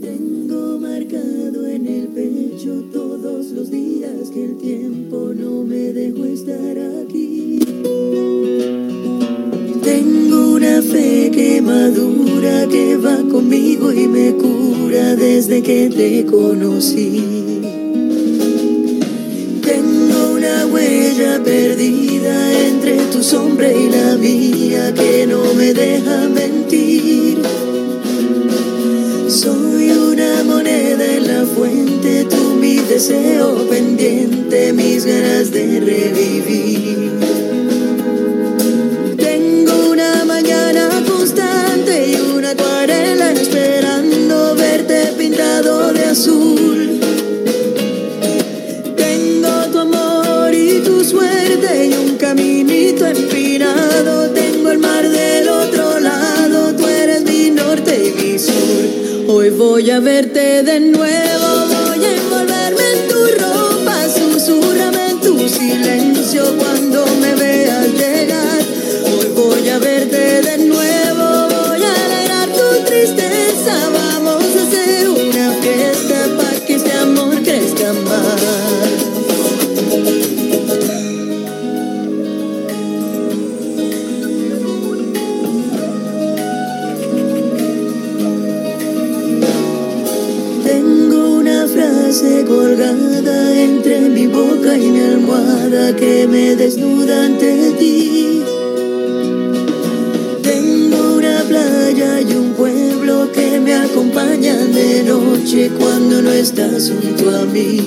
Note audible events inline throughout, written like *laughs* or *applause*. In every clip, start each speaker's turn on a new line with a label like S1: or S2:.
S1: Tengo marcado en el pecho todos los días que el tiempo no me dejó estar aquí. Tengo una fe que madura, que va conmigo y me cura desde que te conocí. Entre tu sombra y la mía que no me deja mentir. Soy una moneda en la fuente, tú mi deseo pendiente, mis ganas de revivir. Voy a verte de nuevo, colgada entre mi boca y mi almohada que me desnuda ante ti. Tengo una playa y un pueblo que me acompañan de noche cuando no estás junto a mí.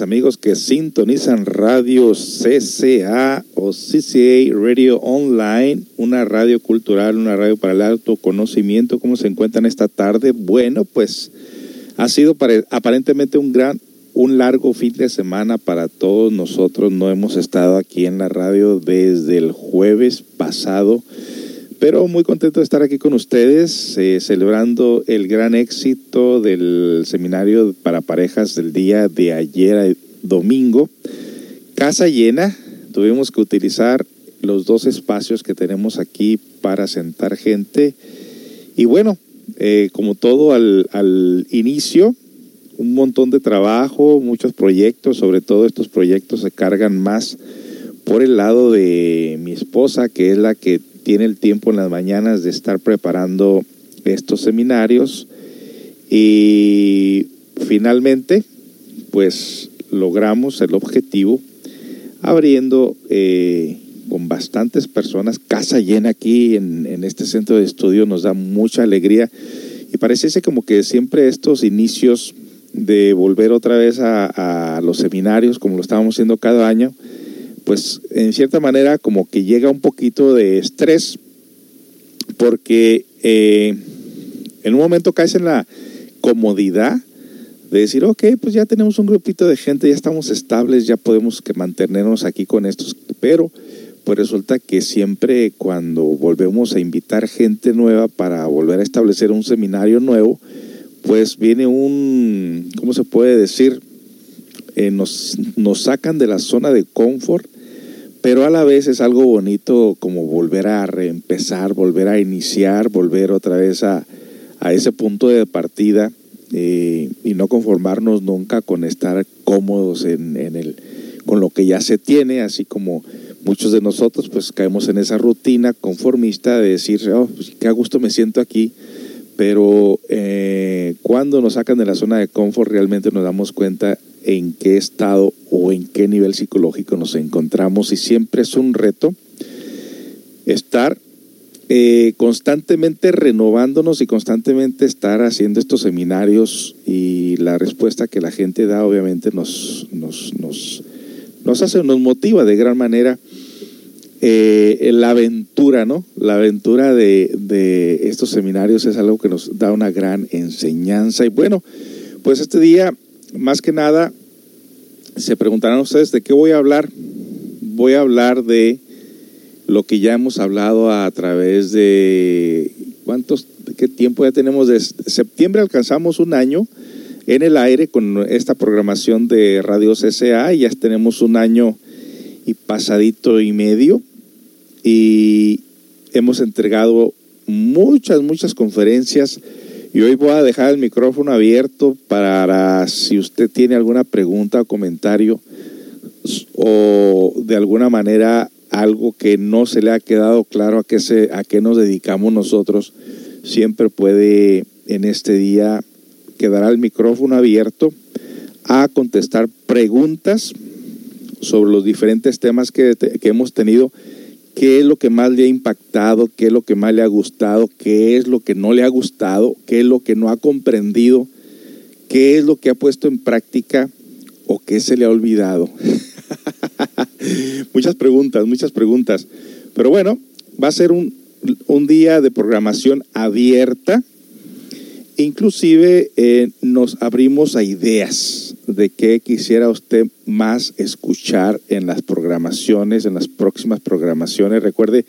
S2: Amigos que sintonizan Radio CCA o CCA Radio Online, una radio cultural, una radio para el autoconocimiento. ¿Cómo se encuentran esta tarde? Bueno, pues ha sido pare- aparentemente un gran, un largo fin de semana para todos nosotros. No hemos estado aquí en la radio desde el jueves pasado, pero muy contento de estar aquí con ustedes, eh, celebrando el gran éxito del seminario para parejas del día de ayer, domingo. Casa llena, tuvimos que utilizar los dos espacios que tenemos aquí para sentar gente. Y bueno, eh, como todo al, al inicio, un montón de trabajo, muchos proyectos, sobre todo estos proyectos se cargan más por el lado de mi esposa, que es la que tiene el tiempo en las mañanas de estar preparando estos seminarios. Y finalmente pues logramos el objetivo abriendo eh, con bastantes personas, casa llena aquí en, este centro de estudio nos da mucha alegría. Y parece como que siempre estos inicios de volver otra vez a, a los seminarios como lo estábamos haciendo cada año, pues en cierta manera como que llega un poquito de estrés porque eh, en un momento caes en la comodidad de decir, ok, pues ya tenemos un grupito de gente, ya estamos estables, ya podemos que mantenernos aquí con estos, pero pues resulta que siempre cuando volvemos a invitar gente nueva para volver a establecer un seminario nuevo, pues viene un, ¿cómo se puede decir? Eh, nos, nos sacan de la zona de confort pero a la vez es algo bonito como volver a reempezar, volver a iniciar, volver otra vez a, ese punto de partida eh, y no conformarnos nunca con estar cómodos en, el, con lo que ya se tiene, así como muchos de nosotros pues caemos en esa rutina conformista de decir, oh, pues, qué a gusto me siento aquí, pero eh, cuando nos sacan de la zona de confort realmente nos damos cuenta en qué estado o en qué nivel psicológico nos encontramos y siempre es un reto estar eh, constantemente renovándonos y constantemente estar haciendo estos seminarios y la respuesta que la gente da obviamente nos, nos, nos, nos hace, nos motiva de gran manera eh, la aventura, ¿no? La aventura de, de estos seminarios es algo que nos da una gran enseñanza y bueno, pues este día más que nada, se preguntarán ustedes de qué voy a hablar. Voy a hablar de lo que ya hemos hablado a través de cuántos, qué tiempo ya tenemos. De septiembre alcanzamos un año en el aire con esta programación de Radio CCA y ya tenemos un año y pasadito y medio y hemos entregado muchas, muchas conferencias y hoy voy a dejar el micrófono abierto para si usted tiene alguna pregunta o comentario o de alguna manera algo que no se le ha quedado claro a qué, se, a qué nos dedicamos nosotros, siempre puede en este día quedará el micrófono abierto a contestar preguntas sobre los diferentes temas que, que hemos tenido qué es lo que más le ha impactado, qué es lo que más le ha gustado, qué es lo que no le ha gustado, qué es lo que no ha comprendido, qué es lo que ha puesto en práctica o qué se le ha olvidado. *laughs* muchas preguntas, muchas preguntas. Pero bueno, va a ser un, un día de programación abierta Inclusive eh, nos abrimos a ideas de qué quisiera usted más escuchar en las programaciones, en las próximas programaciones. Recuerde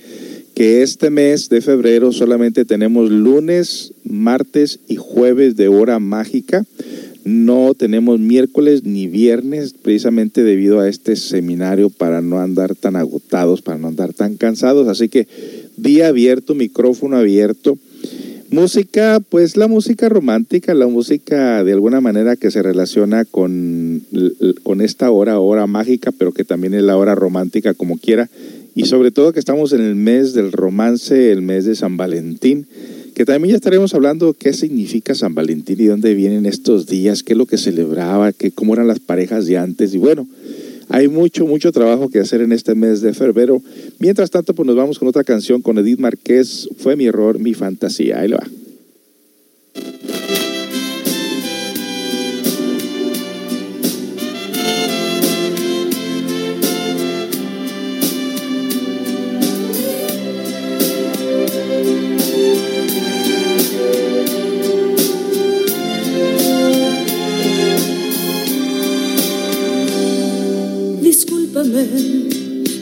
S2: que este mes de febrero solamente tenemos lunes, martes y jueves de hora mágica. No tenemos miércoles ni viernes, precisamente debido a este seminario para no andar tan agotados, para no andar tan cansados. Así que día abierto, micrófono abierto Música, pues la música romántica, la música de alguna manera que se relaciona con, con esta hora, hora mágica, pero que también es la hora romántica como quiera. Y sobre todo que estamos en el mes del romance, el mes de San Valentín, que también ya estaremos hablando qué significa San Valentín y dónde vienen estos días, qué es lo que celebraba, qué, cómo eran las parejas de antes. Y bueno, hay mucho, mucho trabajo que hacer en este mes de febrero. Mientras tanto, pues nos vamos con otra canción con Edith Márquez. Fue mi error, mi fantasía. Ahí lo va.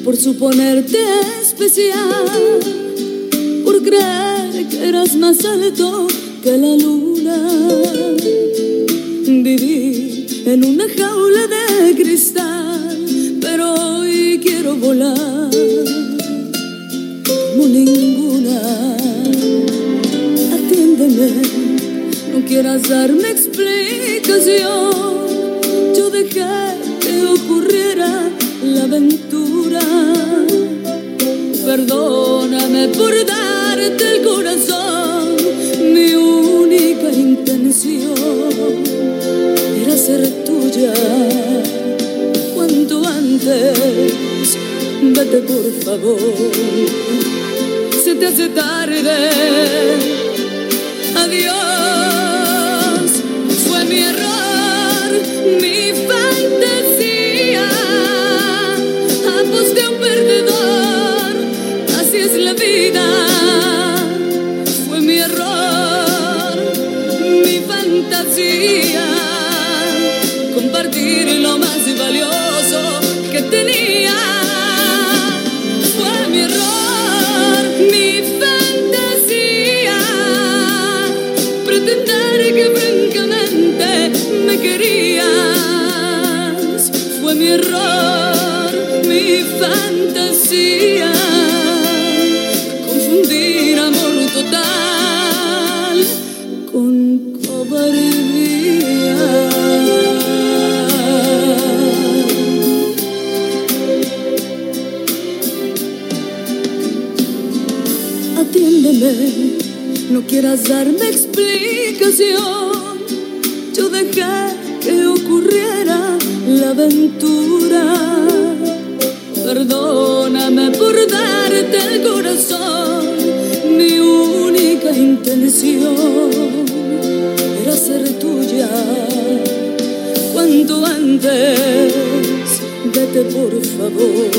S3: Por suponerte especial, por creer que eras más alto que la luna. Viví en una jaula de cristal, pero hoy quiero volar como ninguna. Atiéndeme, no quieras darme explicación. Yo dejé que ocurriera la aventura. Perdóname por darte el corazón, mi única intención era ser tuya. Cuanto antes, vete por favor, se te hace tarde. Adiós, fue mi error, mi error, mi fantasía. Confundir amor total con cobardía. Atiéndeme, no quieras darme explicación. Yo dejé que ocurriera la aventura. Darte el corazón. Mi única intención era ser tuya. Cuanto antes, vete por favor.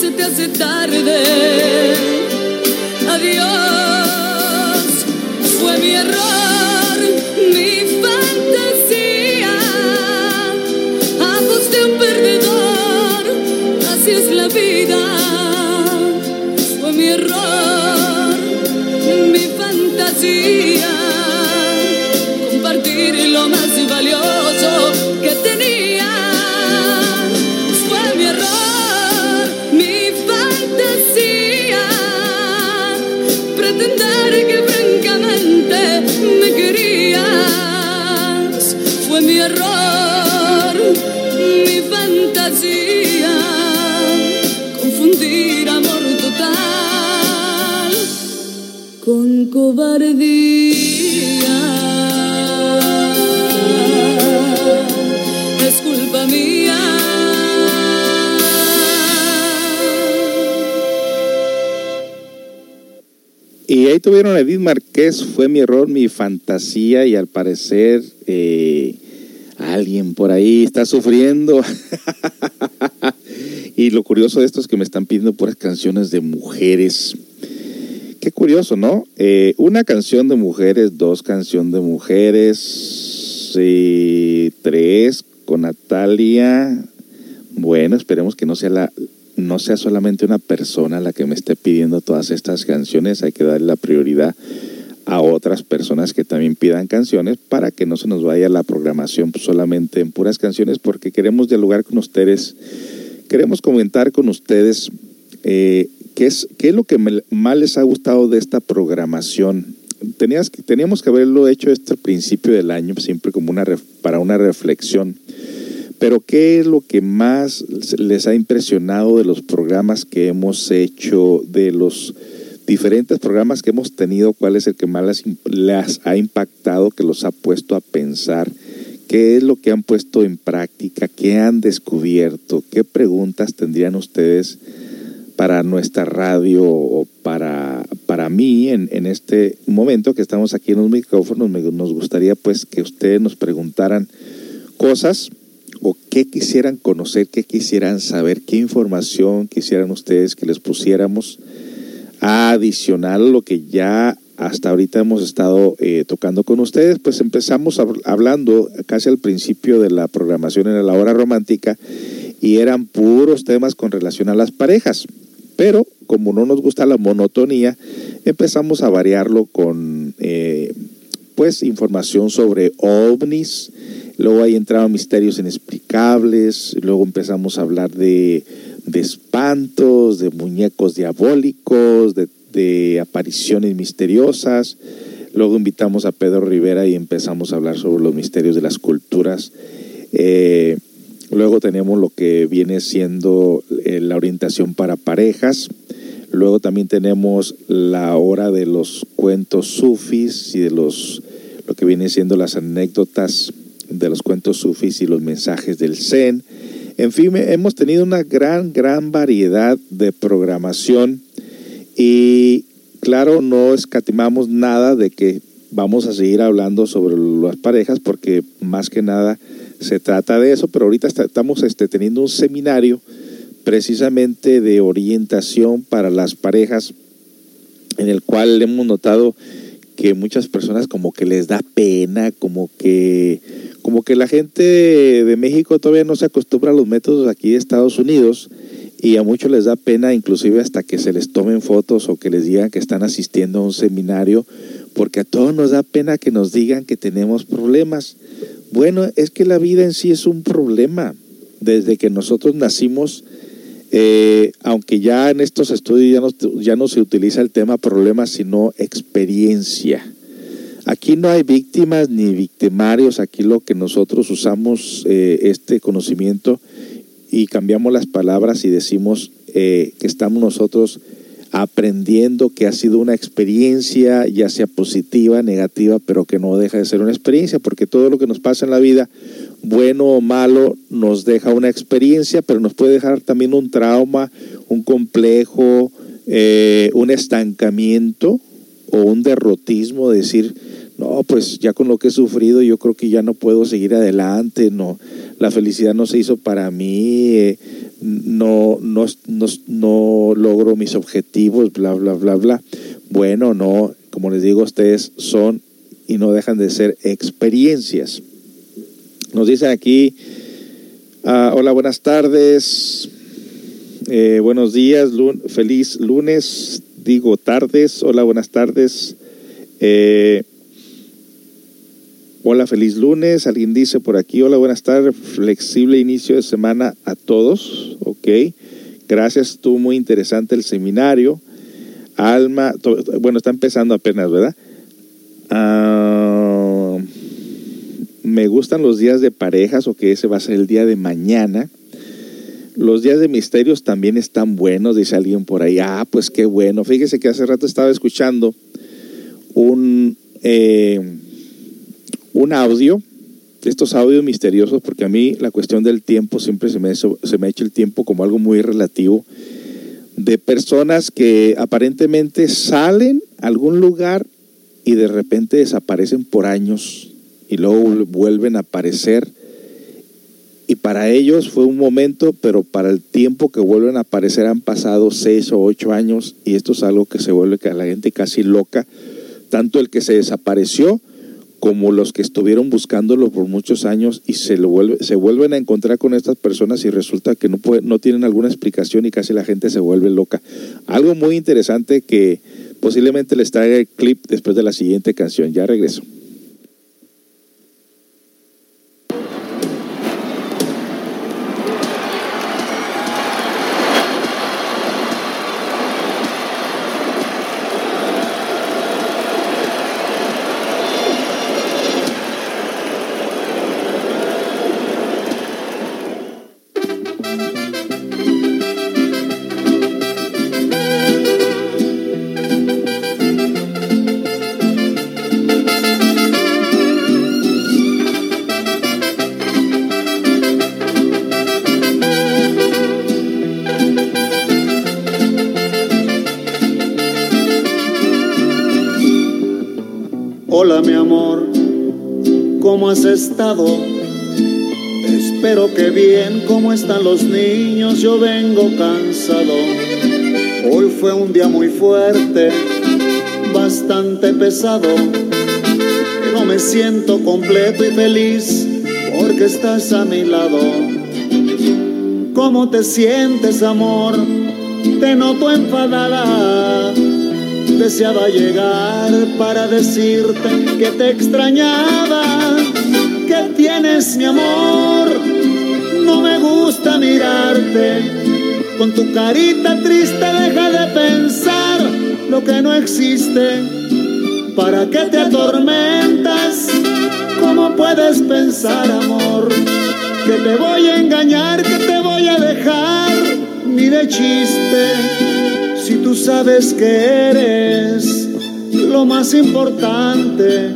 S3: Se te hace tarde. Adiós, fue mi error, vida. Fue mi error, mi fantasía. Compartir lo más valioso
S2: tuvieron a Edith Márquez, fue mi error, mi fantasía, y al parecer eh, alguien por ahí está sufriendo. *laughs* y lo curioso de esto es que me están pidiendo puras canciones de mujeres. Qué curioso, ¿no? Eh, una canción de mujeres, dos canciones de mujeres, tres con Natalia. Bueno, esperemos que no sea la, no sea solamente una persona la que me esté pidiendo todas estas canciones, hay que darle la prioridad a otras personas que también pidan canciones para que no se nos vaya la programación solamente en puras canciones porque queremos dialogar con ustedes, queremos comentar con ustedes eh, qué, es, qué es lo que me- más les ha gustado de esta programación. Tenías, teníamos que haberlo hecho este principio del año, siempre como una para una reflexión. Pero ¿qué es lo que más les ha impresionado de los programas que hemos hecho, de los diferentes programas que hemos tenido? ¿Cuál es el que más les ha impactado, que los ha puesto a pensar? ¿Qué es lo que han puesto en práctica? ¿Qué han descubierto? ¿Qué preguntas tendrían ustedes para nuestra radio o para, para mí en, en este momento que estamos aquí en los micrófonos? Me- nos gustaría pues que ustedes nos preguntaran cosas o qué quisieran conocer, qué quisieran saber, qué información quisieran ustedes que les pusiéramos adicional a lo que ya hasta ahorita hemos estado eh, tocando con ustedes, pues empezamos hab- hablando casi al principio de la programación en la hora romántica y eran puros temas con relación a las parejas. pero como no nos gusta la monotonía, empezamos a variarlo con eh, pues información sobre ovnis, luego ahí entraban misterios inexplicables, luego empezamos a hablar de, de espantos, de muñecos diabólicos, de, apariciones misteriosas, luego invitamos a Pedro Rivera y empezamos a hablar sobre los misterios de las culturas. Eh, luego tenemos lo que viene siendo eh, la orientación para parejas, Luego también tenemos la hora de los cuentos sufis y de los lo que viene siendo las anécdotas de los cuentos sufis y los mensajes del Zen. En fin, hemos tenido una gran, gran variedad de programación y claro, no escatimamos nada de que vamos a seguir hablando sobre las parejas porque más que nada se trata de eso, pero ahorita estamos este, teniendo un seminario precisamente de orientación para las parejas, en el cual hemos notado que muchas personas como que les da pena, como que, como que la gente de México todavía no se acostumbra a los métodos aquí de Estados Unidos y a muchos les da pena inclusive hasta que se les tomen fotos o que les digan que están asistiendo a un seminario, porque a todos nos da pena que nos digan que tenemos problemas. Bueno, es que la vida en sí es un problema. Desde que nosotros nacimos, eh, aunque ya en estos estudios ya no, ya no se utiliza el tema problema, sino experiencia. Aquí no hay víctimas ni victimarios, aquí lo que nosotros usamos eh, este conocimiento y cambiamos las palabras y decimos eh, que estamos nosotros aprendiendo que ha sido una experiencia, ya sea positiva, negativa, pero que no deja de ser una experiencia, porque todo lo que nos pasa en la vida bueno o malo, nos deja una experiencia, pero nos puede dejar también un trauma, un complejo, eh, un estancamiento o un derrotismo, decir, no, pues ya con lo que he sufrido yo creo que ya no puedo seguir adelante, no, la felicidad no se hizo para mí, eh, no, no, no, no logro mis objetivos, bla, bla, bla, bla. Bueno, no, como les digo, ustedes son y no dejan de ser experiencias. Nos dicen aquí, ah, hola, buenas tardes, eh, buenos días, feliz lunes, digo tardes, hola, buenas tardes. Eh, hola, feliz lunes, alguien dice por aquí, hola, buenas tardes, flexible inicio de semana a todos, ok, gracias, estuvo muy interesante el seminario. Alma, bueno, está empezando apenas, ¿verdad? Ah, me gustan los días de parejas o que ese va a ser el día de mañana. Los días de misterios también están buenos, dice alguien por ahí. Ah, pues qué bueno. Fíjese que hace rato estaba escuchando un, eh, un audio, estos audios misteriosos, porque a mí la cuestión del tiempo siempre se me, se me ha el tiempo como algo muy relativo, de personas que aparentemente salen a algún lugar y de repente desaparecen por años y luego vuelven a aparecer. Y para ellos fue un momento, pero para el tiempo que vuelven a aparecer han pasado seis o ocho años y esto es algo que se vuelve a la gente casi loca, tanto el que se desapareció como los que estuvieron buscándolo por muchos años y se, lo vuelve, se vuelven a encontrar con estas personas y resulta que no, no tienen alguna explicación y casi la gente se vuelve loca. Algo muy interesante que posiblemente les traiga el clip después de la siguiente canción. Ya regreso.
S4: Has estado? Espero que bien, ¿cómo están los niños? Yo vengo cansado. Hoy fue un día muy fuerte, bastante pesado. Pero me siento completo y feliz porque estás a mi lado. ¿Cómo te sientes, amor? te noto enfadada. Deseaba llegar para decirte que te extrañaba. ¿Qué tienes, mi amor? No me gusta mirarte. Con tu carita triste deja de pensar lo que no existe. ¿Para qué te atormentas? ¿Cómo puedes pensar, amor? Que te voy a engañar, que te voy a dejar, ni de chiste. Si tú sabes que eres lo más importante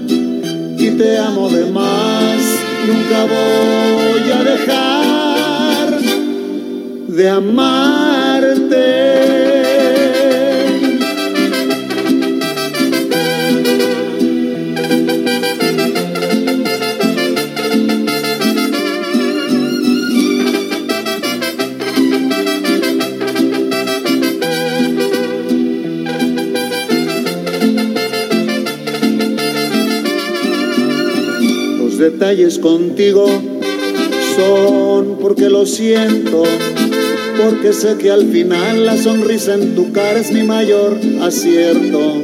S4: y te amo de más, nunca voy a dejar de amarte. Contigo son porque lo siento, porque sé que al final la sonrisa en tu cara es mi mayor acierto.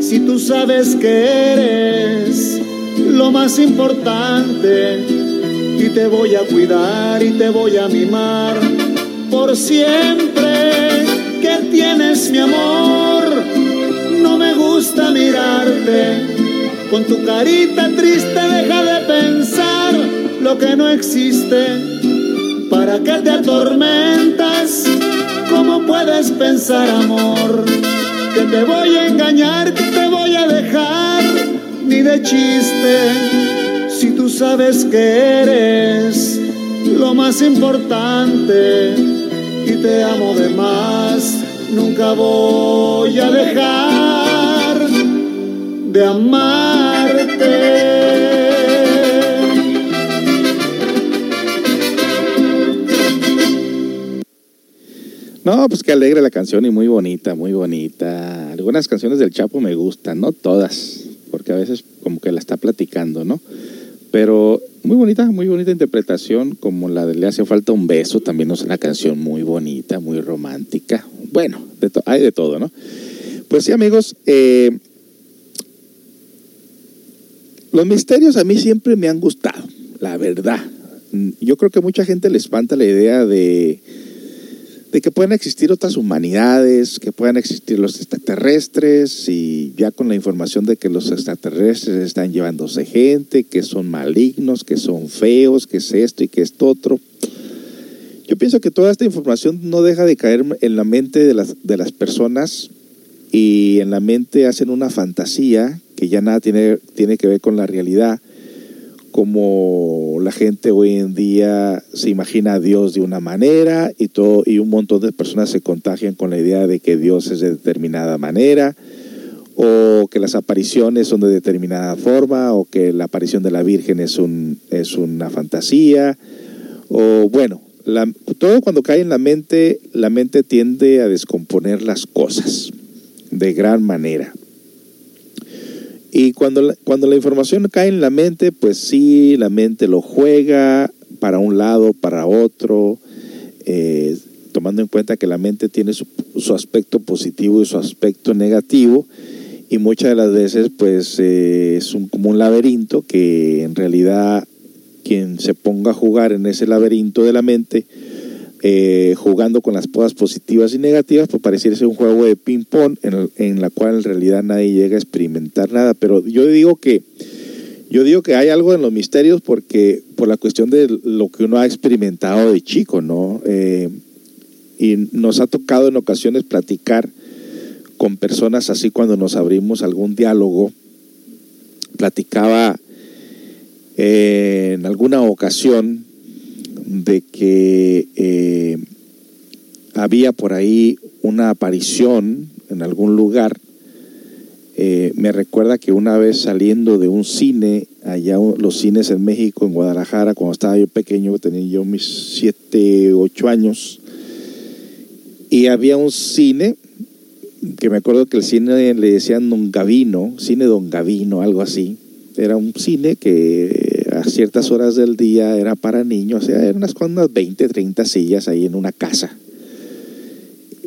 S4: Si tú sabes que eres lo más importante y te voy a cuidar y te voy a mimar por siempre. que tienes mi amor? No me gusta mirarte con tu carita triste deja de pensar lo que no existe. ¿Para qué te atormentas? ¿Cómo puedes pensar, amor? Que te voy a engañar, que te voy a dejar, ni de chiste. Si tú sabes que eres lo más importante y te amo de más, nunca voy a dejar de amar.
S2: No, pues qué alegre la canción y muy bonita, muy bonita. Algunas canciones del Chapo me gustan, no todas, porque a veces como que la está platicando, ¿no? Pero muy bonita, muy bonita interpretación, como la de Le hace falta un beso, también es una canción muy bonita, muy romántica. Bueno, hay de todo, ¿no? Pues sí, amigos, eh, los misterios a mí siempre me han gustado, la verdad. Yo creo que mucha gente le espanta la idea de, de que puedan existir otras humanidades, que puedan existir los extraterrestres y ya con la información de que los extraterrestres están llevándose gente, que son malignos, que son feos, que es esto y que es otro. Yo pienso que toda esta información no deja de caer en la mente de las, de las personas y en la mente hacen una fantasía que ya nada tiene, tiene que ver con la realidad, como la gente hoy en día se imagina a Dios de una manera y, todo, y un montón de personas se contagian con la idea de que Dios es de determinada manera, o que las apariciones son de determinada forma, o que la aparición de la Virgen es, un, es una fantasía, o bueno, todo cuando cae en la mente, la mente tiende a descomponer las cosas de gran manera. Y cuando la, cuando la información cae en la mente, pues sí, la mente lo juega para un lado, para otro, eh, tomando en cuenta que la mente tiene su, aspecto positivo y su aspecto negativo. Y muchas de las veces, pues eh, es un, como un laberinto que en realidad quien se ponga a jugar en ese laberinto de la mente, eh, jugando con las cosas positivas y negativas, pues pareciera ser un juego de ping-pong en, en, la cual en realidad nadie llega a experimentar nada. Pero yo digo que yo digo que hay algo en los misterios porque por la cuestión de lo que uno ha experimentado de chico, ¿no? Eh, y nos ha tocado en ocasiones platicar con personas así cuando nos abrimos algún diálogo. Platicaba eh, en alguna ocasión de que eh, había por ahí una aparición en algún lugar. Eh, me recuerda que una vez saliendo de un cine, allá los cines en México, en Guadalajara, cuando estaba yo pequeño, tenía yo mis siete, ocho años, y había un cine que me acuerdo que el cine le decían Don Gavino, cine Don Gavino, algo así. Era un cine que a ciertas horas del día era para niños, o sea, eran unas, unas 20, 30 sillas ahí en una casa.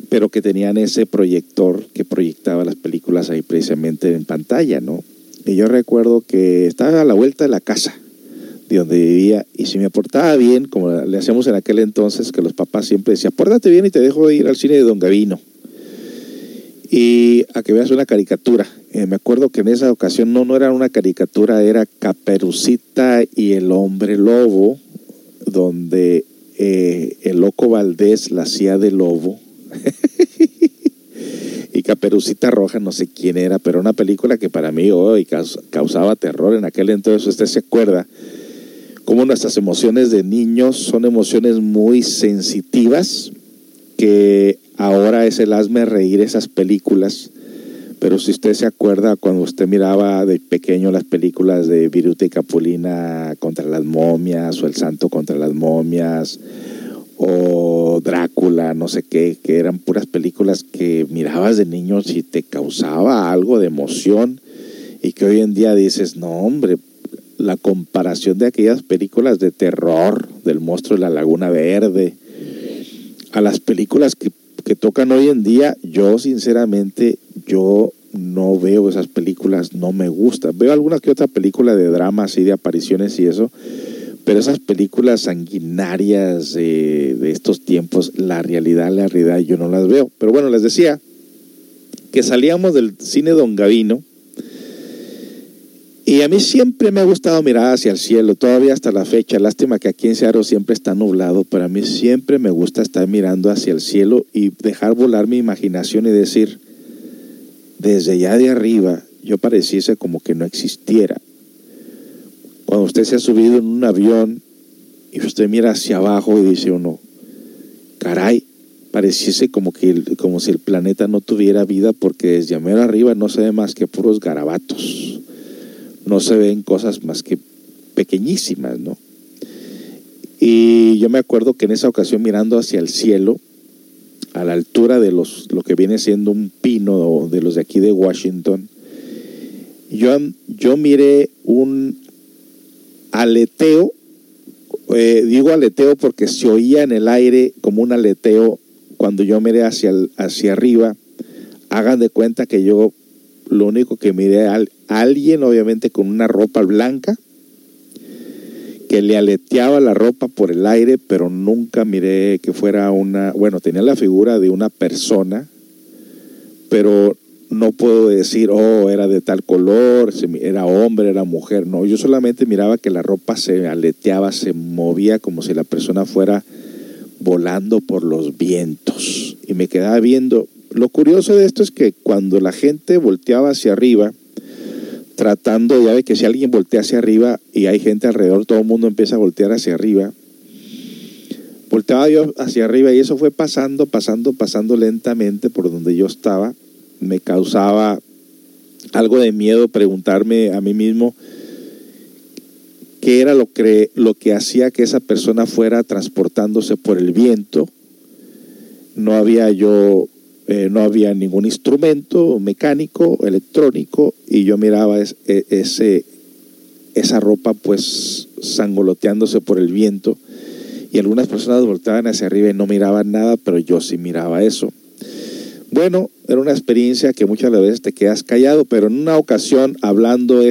S2: pero que tenían ese proyector que proyectaba las películas ahí precisamente en pantalla, ¿no? Y yo recuerdo que estaba a la vuelta de la casa de donde vivía y si me portaba bien, como le hacíamos en aquel entonces, que los papás siempre decían, pórtate bien y te dejo ir al cine de Don Gavino. Y a que veas una caricatura. Eh, me acuerdo que en esa ocasión no, no era una caricatura, era Caperucita y el hombre lobo, donde eh, el loco Valdés la hacía de lobo. *laughs* y Caperucita Roja, no sé quién era, pero una película que para mí hoy causaba terror en aquel entonces. Usted se acuerda cómo nuestras emociones de niños son emociones muy sensitivas, que ahora es el hazme reír esas películas. Pero si usted se acuerda cuando usted miraba de pequeño las películas de Viruta y Capulina contra las momias o El Santo contra las momias o Drácula, no sé qué, que eran puras películas que mirabas de niño y te causaba algo de emoción y que hoy en día dices, no hombre, la comparación de aquellas películas de terror, del monstruo de la Laguna Verde, a las películas que, que tocan hoy en día, yo sinceramente, yo no veo esas películas, no me gusta. Veo alguna que otra película de drama así, de apariciones y eso, pero esas películas sanguinarias de estos tiempos, la realidad, la realidad, yo no las veo. Pero bueno, les decía que salíamos del cine Don Gavino y a mí siempre me ha gustado mirar hacia el cielo, todavía hasta la fecha. Lástima que aquí en Seattle siempre está nublado, pero a mí siempre me gusta estar mirando hacia el cielo y dejar volar mi imaginación y decir, desde allá de arriba, yo pareciese como que no existiera. Cuando usted se ha subido en un avión y usted mira hacia abajo y dice uno, caray, pareciese como, que como si el planeta no tuviera vida porque desde arriba no se ve más que puros garabatos no se ven cosas más que pequeñísimas, ¿no? Y yo me acuerdo que en esa ocasión mirando hacia el cielo, a la altura de los, lo que viene siendo un pino de los de aquí de Washington, yo, yo miré un aleteo, eh, digo aleteo porque se oía en el aire como un aleteo cuando yo miré hacia, hacia arriba. Hagan de cuenta que yo lo único que miré a alguien, obviamente con una ropa blanca, que le aleteaba la ropa por el aire, pero nunca miré que fuera una, bueno, tenía la figura de una persona, pero no puedo decir, oh, era de tal color, era hombre, era mujer, no, yo solamente miraba que la ropa se aleteaba, se movía como si la persona fuera volando por los vientos. Y me quedaba viendo, lo curioso de esto es que cuando la gente volteaba hacia arriba, tratando, ya de que si alguien voltea hacia arriba y hay gente alrededor, todo el mundo empieza a voltear hacia arriba. Volteaba yo hacia arriba y eso fue pasando, pasando, pasando lentamente por donde yo estaba. Me causaba algo de miedo preguntarme a mí mismo qué era lo que, lo que hacía que esa persona fuera transportándose por el viento. No había yo eh, no había ningún instrumento mecánico, electrónico, y yo miraba e, ese, esa ropa pues sangoloteándose por el viento, y algunas personas volteaban hacia arriba y no miraban nada, pero yo sí miraba eso. Bueno, era una experiencia que muchas veces te quedas callado, pero en una ocasión hablando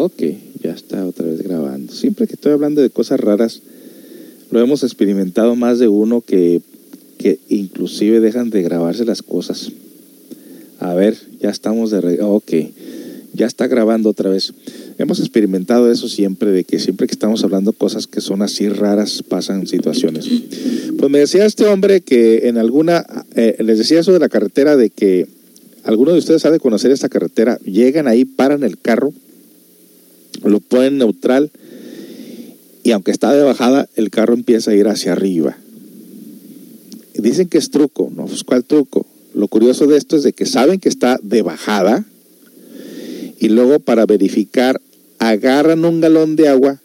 S2: Ok, ya está otra vez grabando. Siempre que estoy hablando de cosas raras, lo hemos experimentado más de uno que, que inclusive dejan de grabarse las cosas. A ver, ya estamos de... Ok, ya está grabando otra vez. Hemos experimentado eso siempre, de que siempre que estamos hablando cosas que son así raras, pasan situaciones. Pues me decía este hombre que en alguna... Eh, les decía eso de la carretera, de que alguno de ustedes sabe conocer esta carretera. Llegan ahí, paran el carro, lo ponen neutral y aunque está de bajada, el carro empieza a ir hacia arriba. Dicen que es truco, ¿no? Pues, ¿Cuál truco? Lo curioso de esto es de que saben que está de bajada y luego para verificar agarran un galón de agua,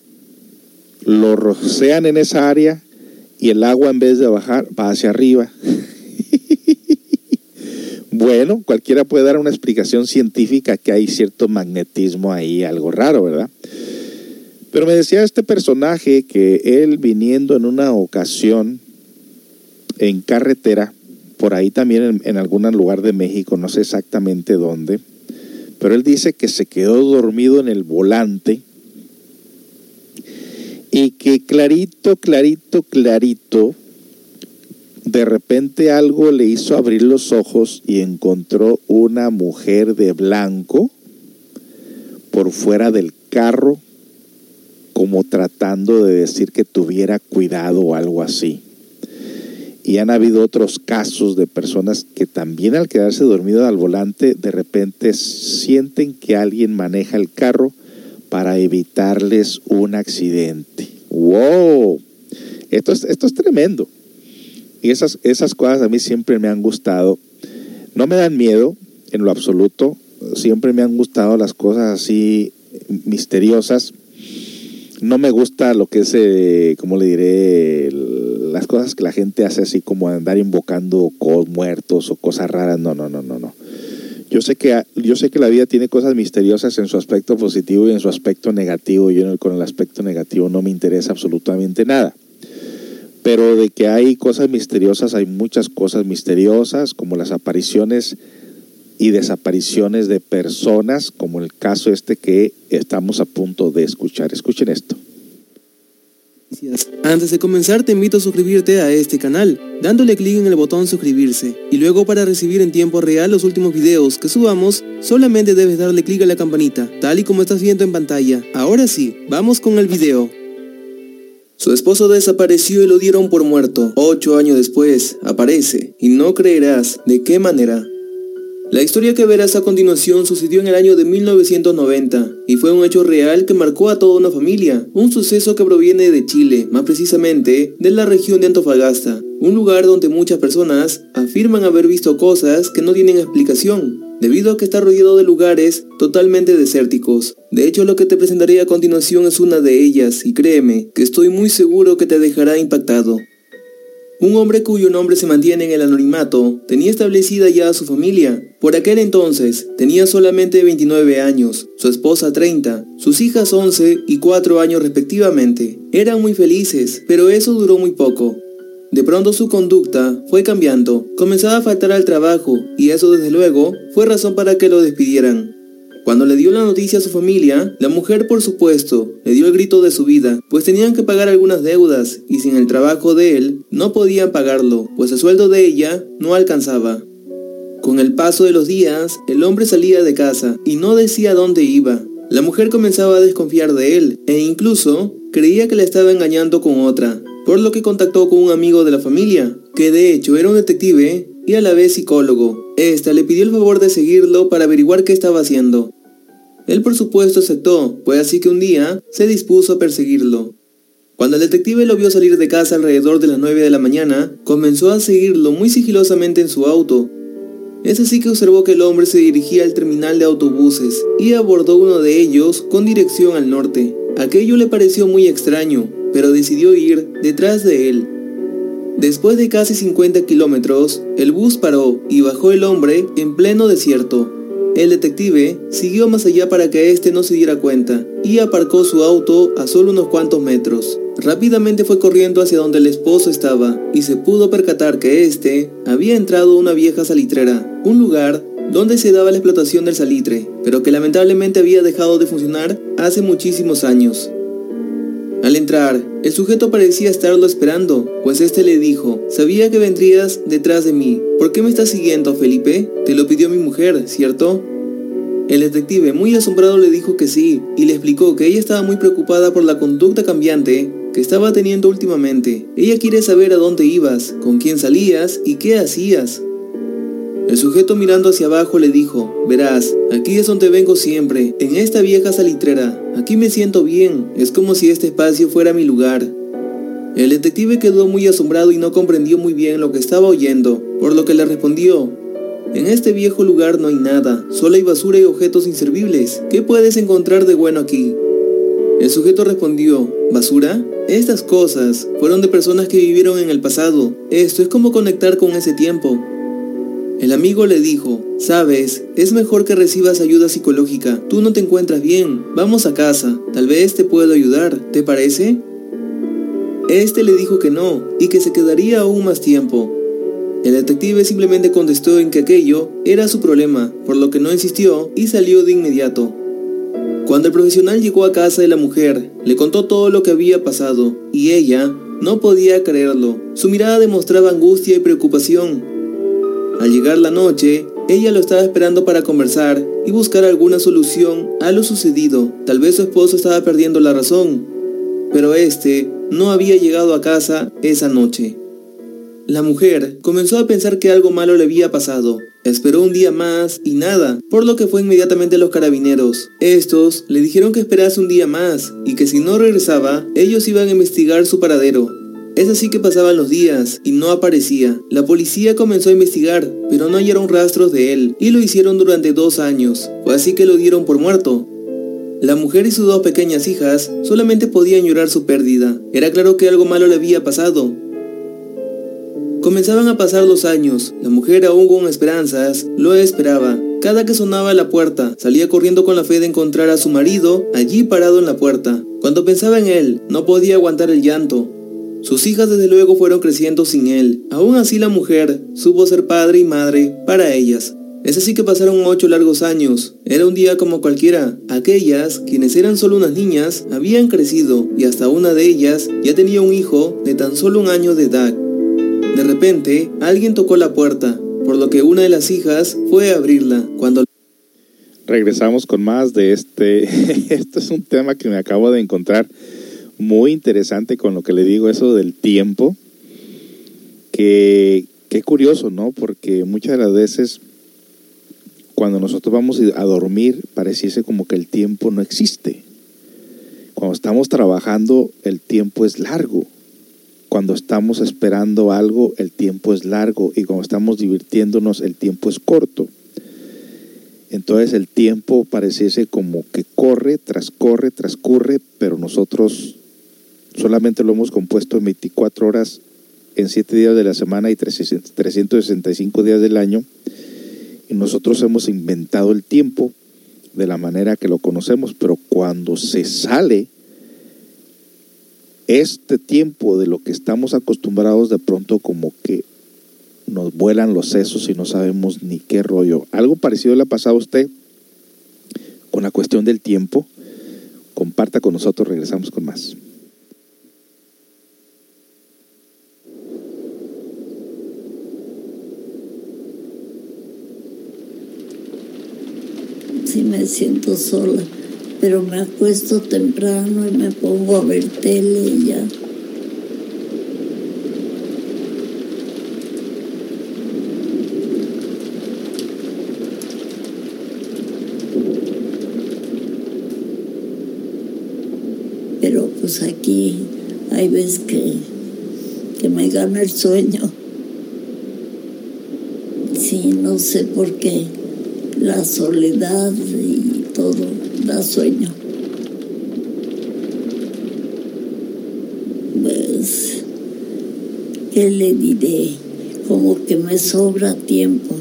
S2: lo rocean en esa área y el agua en vez de bajar va hacia arriba. *laughs* bueno, cualquiera puede dar una explicación científica que hay cierto magnetismo ahí, algo raro, ¿verdad? Pero me decía este personaje que él viniendo en una ocasión en carretera, por ahí también en, algún lugar de México, no sé exactamente dónde, pero él dice que se quedó dormido en el volante y que clarito, clarito, clarito, de repente algo le hizo abrir los ojos y encontró una mujer de blanco por fuera del carro, como tratando de decir que tuviera cuidado o algo así. Y han habido otros casos de personas que también al quedarse dormido al volante, de repente sienten que alguien maneja el carro para evitarles un accidente. ¡Wow! Esto es, esto es tremendo. Y esas, esas cosas a mí siempre me han gustado. No me dan miedo en lo absoluto. Siempre me han gustado las cosas así misteriosas. No me gusta lo que es, eh, como le diré, las cosas que la gente hace así como andar invocando muertos o cosas raras, no, no, no, no, no. Yo sé que yo sé que la vida tiene cosas misteriosas en su aspecto positivo y en su aspecto negativo. Yo con el aspecto negativo no me interesa absolutamente nada. Pero de que hay cosas misteriosas, hay muchas cosas misteriosas, como las apariciones y desapariciones de personas, como el caso este que estamos a punto de escuchar. Escuchen esto.
S5: Antes de comenzar te invito a suscribirte a este canal, dándole clic en el botón suscribirse. Y luego para recibir en tiempo real los últimos videos que subamos, solamente debes darle clic a la campanita, tal y como estás viendo en pantalla. Ahora sí, vamos con el video. Su esposo desapareció y lo dieron por muerto. Ocho años después, aparece, y no creerás de qué manera. La historia que verás a continuación sucedió en el año de 1990 y fue un hecho real que marcó a toda una familia, un suceso que proviene de Chile, más precisamente de la región de Antofagasta, un lugar donde muchas personas afirman haber visto cosas que no tienen explicación, debido a que está rodeado de lugares totalmente desérticos. De hecho, lo que te presentaré a continuación es una de ellas, y créeme, que estoy muy seguro que te dejará impactado. Un hombre cuyo nombre se mantiene en el anonimato tenía establecida ya a su familia. Por aquel entonces tenía solamente 29 años, su esposa 30, sus hijas 11 y 4 años respectivamente. Eran muy felices, pero eso duró muy poco. De pronto su conducta fue cambiando, comenzaba a faltar al trabajo y eso desde luego fue razón para que lo despidieran. Cuando le dio la noticia a su familia, la mujer por supuesto le dio el grito de su vida, pues tenían que pagar algunas deudas y sin el trabajo de él no podían pagarlo, pues el sueldo de ella no alcanzaba. Con el paso de los días, el hombre salía de casa y no decía dónde iba. La mujer comenzaba a desconfiar de él e incluso creía que le estaba engañando con otra, por lo que contactó con un amigo de la familia, que de hecho era un detective y a la vez psicólogo. Esta le pidió el favor de seguirlo para averiguar qué estaba haciendo. Él por supuesto aceptó, pues así que un día se dispuso a perseguirlo. Cuando el detective lo vio salir de casa alrededor de las 9 de la mañana, comenzó a seguirlo muy sigilosamente en su auto. Es así que observó que el hombre se dirigía al terminal de autobuses y abordó uno de ellos con dirección al norte. Aquello le pareció muy extraño, pero decidió ir detrás de él. Después de casi 50 kilómetros, el bus paró y bajó el hombre en pleno desierto. El detective siguió más allá para que éste no se diera cuenta y aparcó su auto a solo unos cuantos metros. Rápidamente fue corriendo hacia donde el esposo estaba y se pudo percatar que éste había entrado a una vieja salitrera, un lugar donde se daba la explotación del salitre, pero que lamentablemente había dejado de funcionar hace muchísimos años. Al entrar, el sujeto parecía estarlo esperando, pues este le dijo, sabía que vendrías detrás de mí. ¿Por qué me estás siguiendo, Felipe? Te lo pidió mi mujer, ¿cierto? El detective, muy asombrado, le dijo que sí, y le explicó que ella estaba muy preocupada por la conducta cambiante que estaba teniendo últimamente. Ella quiere saber a dónde ibas, con quién salías y qué hacías. El sujeto mirando hacia abajo le dijo, verás, aquí es donde vengo siempre, en esta vieja salitrera. Aquí me siento bien, es como si este espacio fuera mi lugar. El detective quedó muy asombrado y no comprendió muy bien lo que estaba oyendo, por lo que le respondió, en este viejo lugar no hay nada, solo hay basura y objetos inservibles. ¿Qué puedes encontrar de bueno aquí? El sujeto respondió, ¿basura? Estas cosas fueron de personas que vivieron en el pasado. Esto es como conectar con ese tiempo. El amigo le dijo, sabes, es mejor que recibas ayuda psicológica. Tú no te encuentras bien. Vamos a casa. Tal vez te puedo ayudar. ¿Te parece? Este le dijo que no y que se quedaría aún más tiempo. El detective simplemente contestó en que aquello era su problema, por lo que no insistió y salió de inmediato. Cuando el profesional llegó a casa de la mujer, le contó todo lo que había pasado y ella no podía creerlo. Su mirada demostraba angustia y preocupación. Al llegar la noche, ella lo estaba esperando para conversar y buscar alguna solución a lo sucedido. Tal vez su esposo estaba perdiendo la razón, pero este no había llegado a casa esa noche. La mujer comenzó a pensar que algo malo le había pasado. Esperó un día más y nada, por lo que fue inmediatamente a los carabineros. Estos le dijeron que esperase un día más y que si no regresaba, ellos iban a investigar su paradero. Es así que pasaban los días y no aparecía. La policía comenzó a investigar, pero no hallaron rastros de él y lo hicieron durante dos años. Fue así que lo dieron por muerto. La mujer y sus dos pequeñas hijas solamente podían llorar su pérdida. Era claro que algo malo le había pasado. Comenzaban a pasar los años. La mujer aún con esperanzas lo esperaba. Cada que sonaba la puerta, salía corriendo con la fe de encontrar a su marido allí parado en la puerta. Cuando pensaba en él, no podía aguantar el llanto. Sus hijas desde luego fueron creciendo sin él. Aún así la mujer supo ser padre y madre para ellas. Es así que pasaron ocho largos años. Era un día como cualquiera. Aquellas, quienes eran solo unas niñas, habían crecido y hasta una de ellas ya tenía un hijo de tan solo un año de edad. De repente, alguien tocó la puerta, por lo que una de las hijas fue a abrirla. Cuando
S2: regresamos con más de este. *laughs* Esto es un tema que me acabo de encontrar muy interesante con lo que le digo, eso del tiempo. Que, curioso, ¿no? Porque muchas de las veces cuando nosotros vamos a dormir pareciese como que el tiempo no existe. Cuando estamos trabajando el tiempo es largo. Cuando estamos esperando algo el tiempo es largo y cuando estamos divirtiéndonos el tiempo es corto. Entonces el tiempo pareciese como que corre, transcorre, transcurre, pero nosotros solamente lo hemos compuesto en 24 horas en 7 días de la semana y 365 días del año. Y nosotros hemos inventado el tiempo de la manera que lo conocemos, pero cuando se sale este tiempo de lo que estamos acostumbrados, de pronto como que nos vuelan los sesos y no sabemos ni qué rollo. Algo parecido le ha pasado a usted con la cuestión del tiempo. Comparta con nosotros, regresamos con más.
S6: Sí me siento sola, pero me acuesto temprano y me pongo a ver tele y ya. Pero pues aquí hay veces que, que me gana el sueño. Sí, no sé por qué. La soledad y todo da sueño. Pues, ¿qué le diré? Como que me sobra tiempo.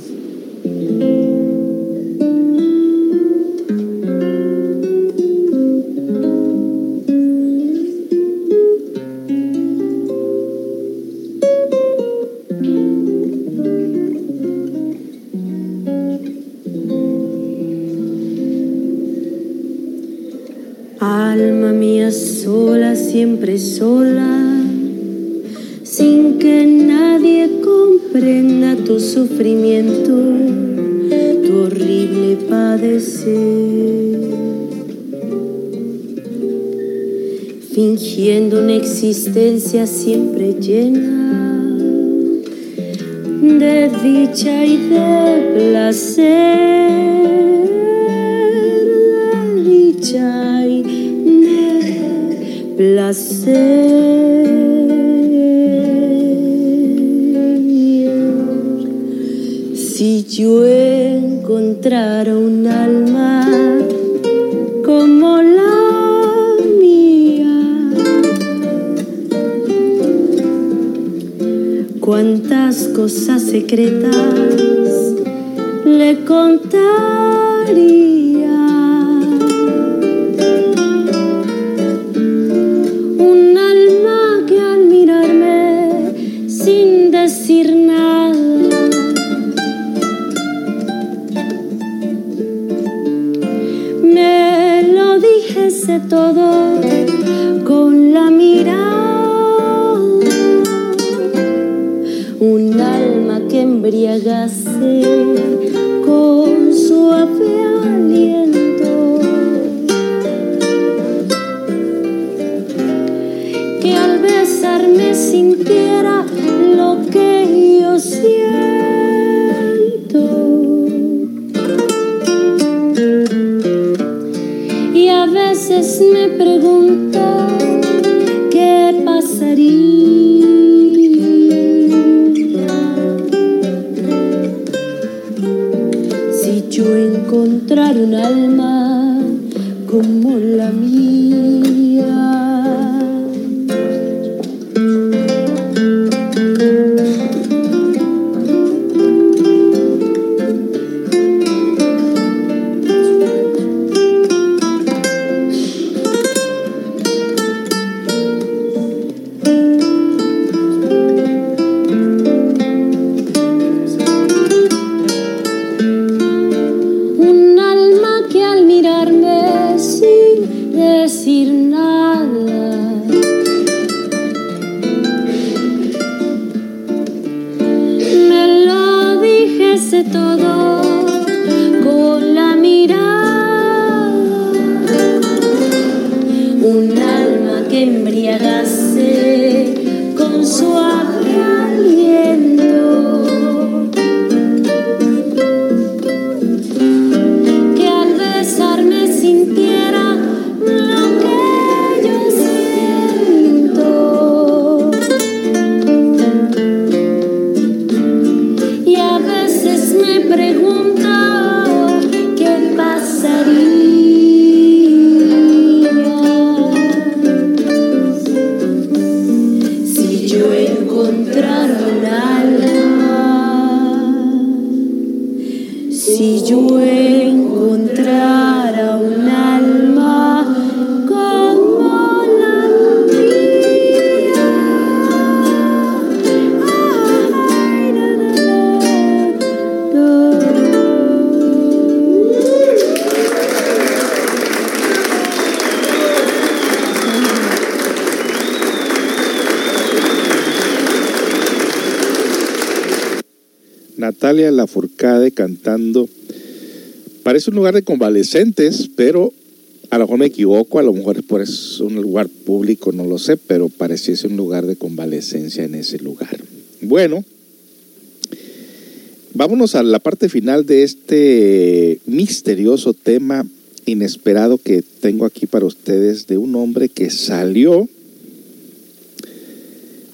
S7: Existencia siempre llena de dicha y de placer, de dicha y de placer. Si yo encontrara un cosas secretas le contaría.
S2: Cantando. Parece un lugar de convalescentes, pero a lo mejor me equivoco, a lo mejor es por es un lugar público, no lo sé, pero pareciese un lugar de convalescencia en ese lugar. Bueno, vámonos a la parte final de este misterioso tema inesperado que tengo aquí para ustedes de un hombre que salió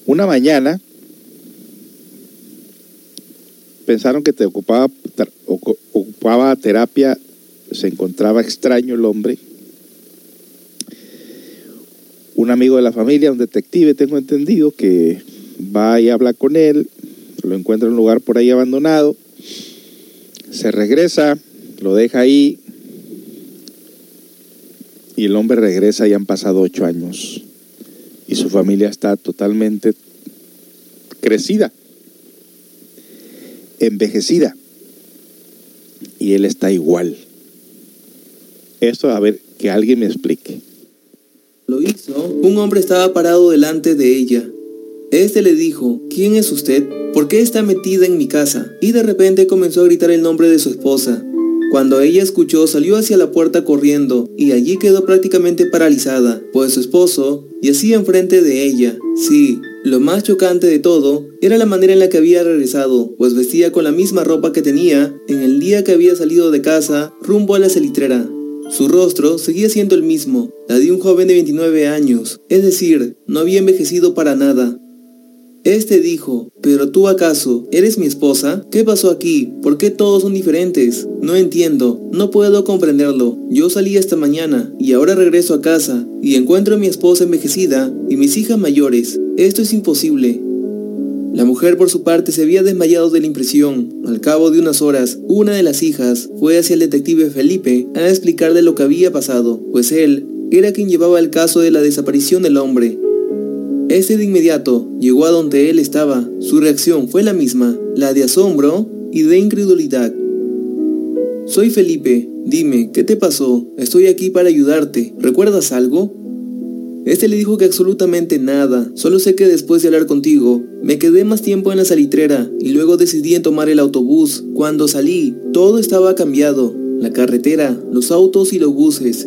S2: una mañana pensaron que te ocupaba, ocupaba terapia, se encontraba extraño el hombre. Un amigo de la familia, un detective, tengo entendido, que va y habla con él, lo encuentra en un lugar por ahí abandonado, se regresa, lo deja ahí y el hombre regresa y han pasado ocho años y su familia está totalmente crecida envejecida y él está igual. Esto, a ver, que alguien me explique.
S5: hizo, un hombre estaba parado delante de ella. Este le dijo, ¿quién es usted? ¿Por qué está metida en mi casa? Y de repente comenzó a gritar el nombre de su esposa. Cuando ella escuchó, salió hacia la puerta corriendo y allí quedó prácticamente paralizada, pues su esposo yacía enfrente de ella. Sí, lo más chocante de todo era la manera en la que había regresado, pues vestía con la misma ropa que tenía en el día que había salido de casa rumbo a la salitrera. Su rostro seguía siendo el mismo, la de un joven de 29 años, es decir, no había envejecido para nada. Este dijo, ¿pero tú acaso eres mi esposa? ¿Qué pasó aquí? ¿Por qué todos son diferentes? No entiendo, no puedo comprenderlo. Yo salí esta mañana y ahora regreso a casa y encuentro a mi esposa envejecida y mis hijas mayores. Esto es imposible. La mujer por su parte se había desmayado de la impresión. Al cabo de unas horas, una de las hijas fue hacia el detective Felipe a explicarle lo que había pasado, pues él era quien llevaba el caso de la desaparición del hombre. Este de inmediato llegó a donde él estaba. Su reacción fue la misma, la de asombro y de incredulidad. Soy Felipe, dime, ¿qué te pasó? Estoy aquí para ayudarte. ¿Recuerdas algo? Este le dijo que absolutamente nada, solo sé que después de hablar contigo, me quedé más tiempo en la salitrera y luego decidí en tomar el autobús. Cuando salí, todo estaba cambiado, la carretera, los autos y los buses.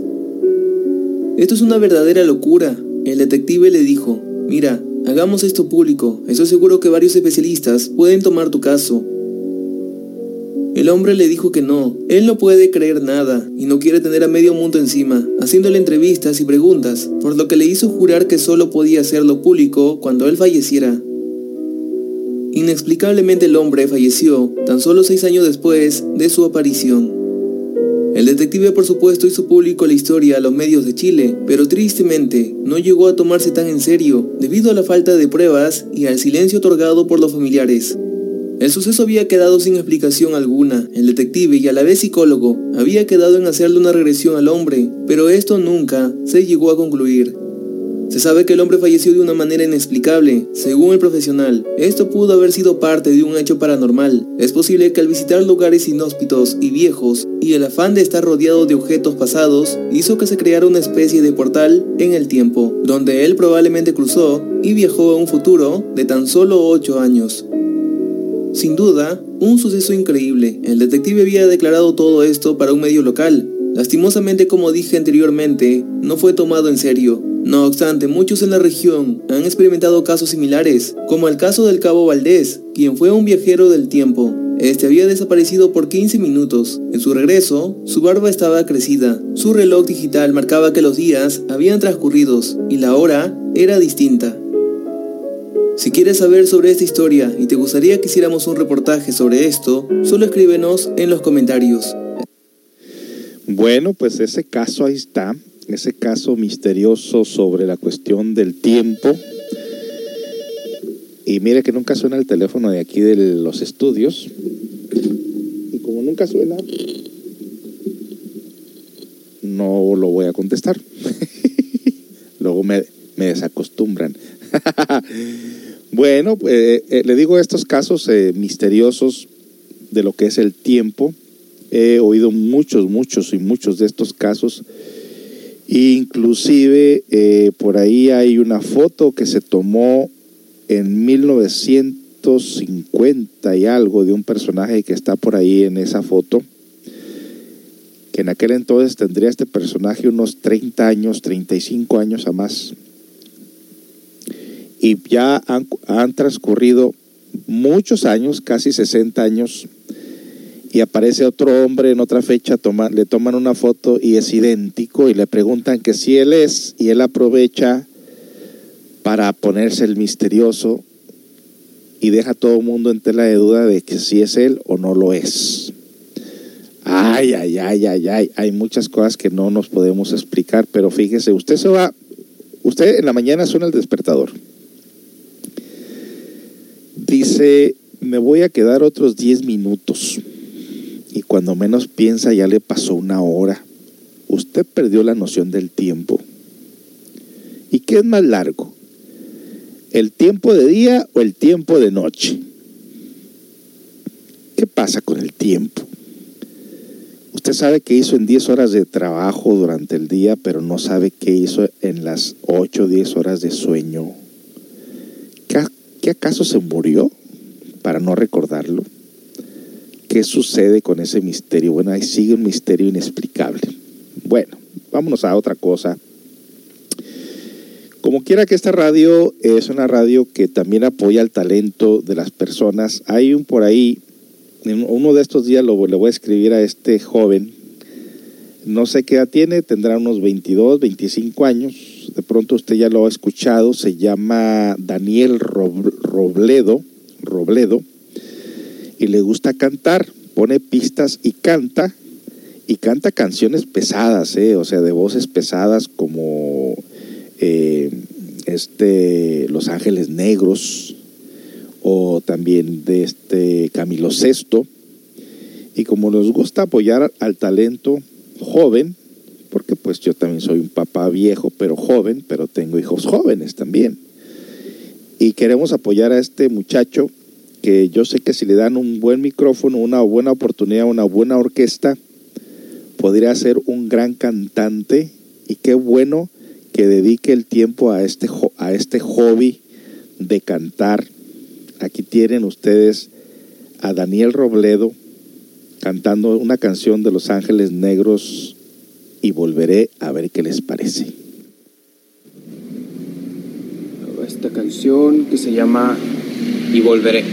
S5: Esto es una verdadera locura, el detective le dijo, Mira, hagamos esto público. Estoy seguro que varios especialistas pueden tomar tu caso. El hombre le dijo que no, él no puede creer nada y no quiere tener a medio mundo encima, haciéndole entrevistas y preguntas, por lo que le hizo jurar que solo podía hacerlo público cuando él falleciera. Inexplicablemente el hombre falleció tan solo seis años después de su aparición. El detective por supuesto hizo público la historia a los medios de Chile, pero tristemente no llegó a tomarse tan en serio debido a la falta de pruebas y al silencio otorgado por los familiares. El suceso había quedado sin explicación alguna. El detective y a la vez psicólogo había quedado en hacerle una regresión al hombre, pero esto nunca se llegó a concluir. Se sabe que el hombre falleció de una manera inexplicable, según el profesional. Esto pudo haber sido parte de un hecho paranormal. Es posible que al visitar lugares inhóspitos y viejos, y el afán de estar rodeado de objetos pasados, hizo que se creara una especie de portal en el tiempo, donde él probablemente cruzó y viajó a un futuro de tan solo 8 años. Sin duda, un suceso increíble. El detective había declarado todo esto para un medio local. Lastimosamente, como dije anteriormente, no fue tomado en serio. No obstante, muchos en la región han experimentado casos similares, como el caso del cabo Valdés, quien fue un viajero del tiempo. Este había desaparecido por 15 minutos. En su regreso, su barba estaba crecida. Su reloj digital marcaba que los días habían transcurrido y la hora era distinta. Si quieres saber sobre esta historia y te gustaría que hiciéramos un reportaje sobre esto, solo escríbenos en los comentarios.
S2: Bueno, pues ese caso ahí está ese caso misterioso sobre la cuestión del tiempo. Y mire que nunca suena el teléfono de aquí de los estudios. Y como nunca suena, no lo voy a contestar. *laughs* Luego me, desacostumbran. *laughs* bueno, pues, eh, le digo estos casos eh, misteriosos de lo que es el tiempo. He oído muchos, muchos y muchos de estos casos Inclusive eh, por ahí hay una foto que se tomó en 1950 y algo de un personaje que está por ahí en esa foto, que en aquel entonces tendría este personaje unos 30 años, 35 años a más. Y ya han, han transcurrido muchos años, casi 60 años, y aparece otro hombre en otra fecha, le toman una foto y es idéntico y le preguntan que si él es y él aprovecha para ponerse el misterioso y deja a todo el mundo en tela de duda de que si es él o no lo es. Ay, ay, ay, ay, ay, hay muchas cosas que no nos podemos explicar, pero fíjese, usted se va, usted en la mañana suena el despertador. Dice, me voy a quedar otros 10 minutos y cuando menos piensa ya le pasó una hora. Usted perdió la noción del tiempo. ¿Y qué es más largo? ¿El tiempo de día o el tiempo de noche? ¿Qué pasa con el tiempo? Usted sabe qué hizo en 10 horas de trabajo durante el día, pero no sabe qué hizo en las 8 o 10 horas de sueño. ¿Qué, ¿Qué acaso se murió para no recordarlo? ¿Qué sucede con ese misterio? Bueno, ahí sigue un misterio inexplicable. Bueno, vámonos a otra cosa. Como quiera que esta radio es una radio que también apoya el talento de las personas, hay un por ahí, en uno de estos días lo, le voy a escribir a este joven, no sé qué edad tiene, tendrá unos 22, 25 años, de pronto usted ya lo ha escuchado, se llama Daniel Robledo, Robledo, y le gusta cantar, pone pistas y canta, y canta canciones pesadas, ¿eh? o sea, de voces pesadas como eh, este, Los Ángeles Negros, o también de este Camilo VI, y como nos gusta apoyar al talento joven, porque pues yo también soy un papá viejo, pero joven, pero tengo hijos jóvenes también. Y queremos apoyar a este muchacho que yo sé que si le dan un buen micrófono, una buena oportunidad, una buena orquesta, podría ser un gran cantante y qué bueno que dedique el tiempo a este, a este hobby de cantar. Aquí tienen ustedes a Daniel Robledo cantando una canción de Los Ángeles Negros y volveré a ver qué les parece.
S8: Esta canción que se llama Y volveré.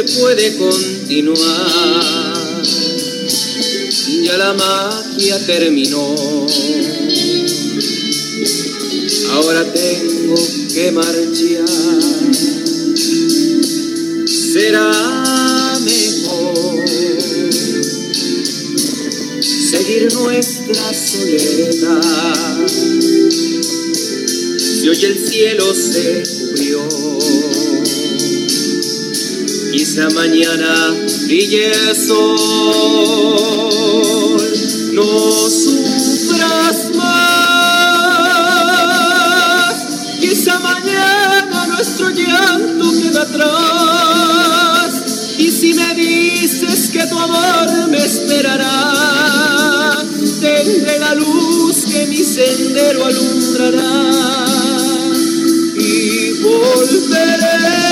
S9: Puede continuar. Ya la magia terminó. Ahora tengo que marchar. Será mejor seguir nuestra soledad. Si hoy el cielo se quizá mañana brille el sol. No sufras más, quizá mañana nuestro llanto queda atrás. Y si me dices que tu amor me esperará, tendré la luz que mi sendero alumbrará y volveré.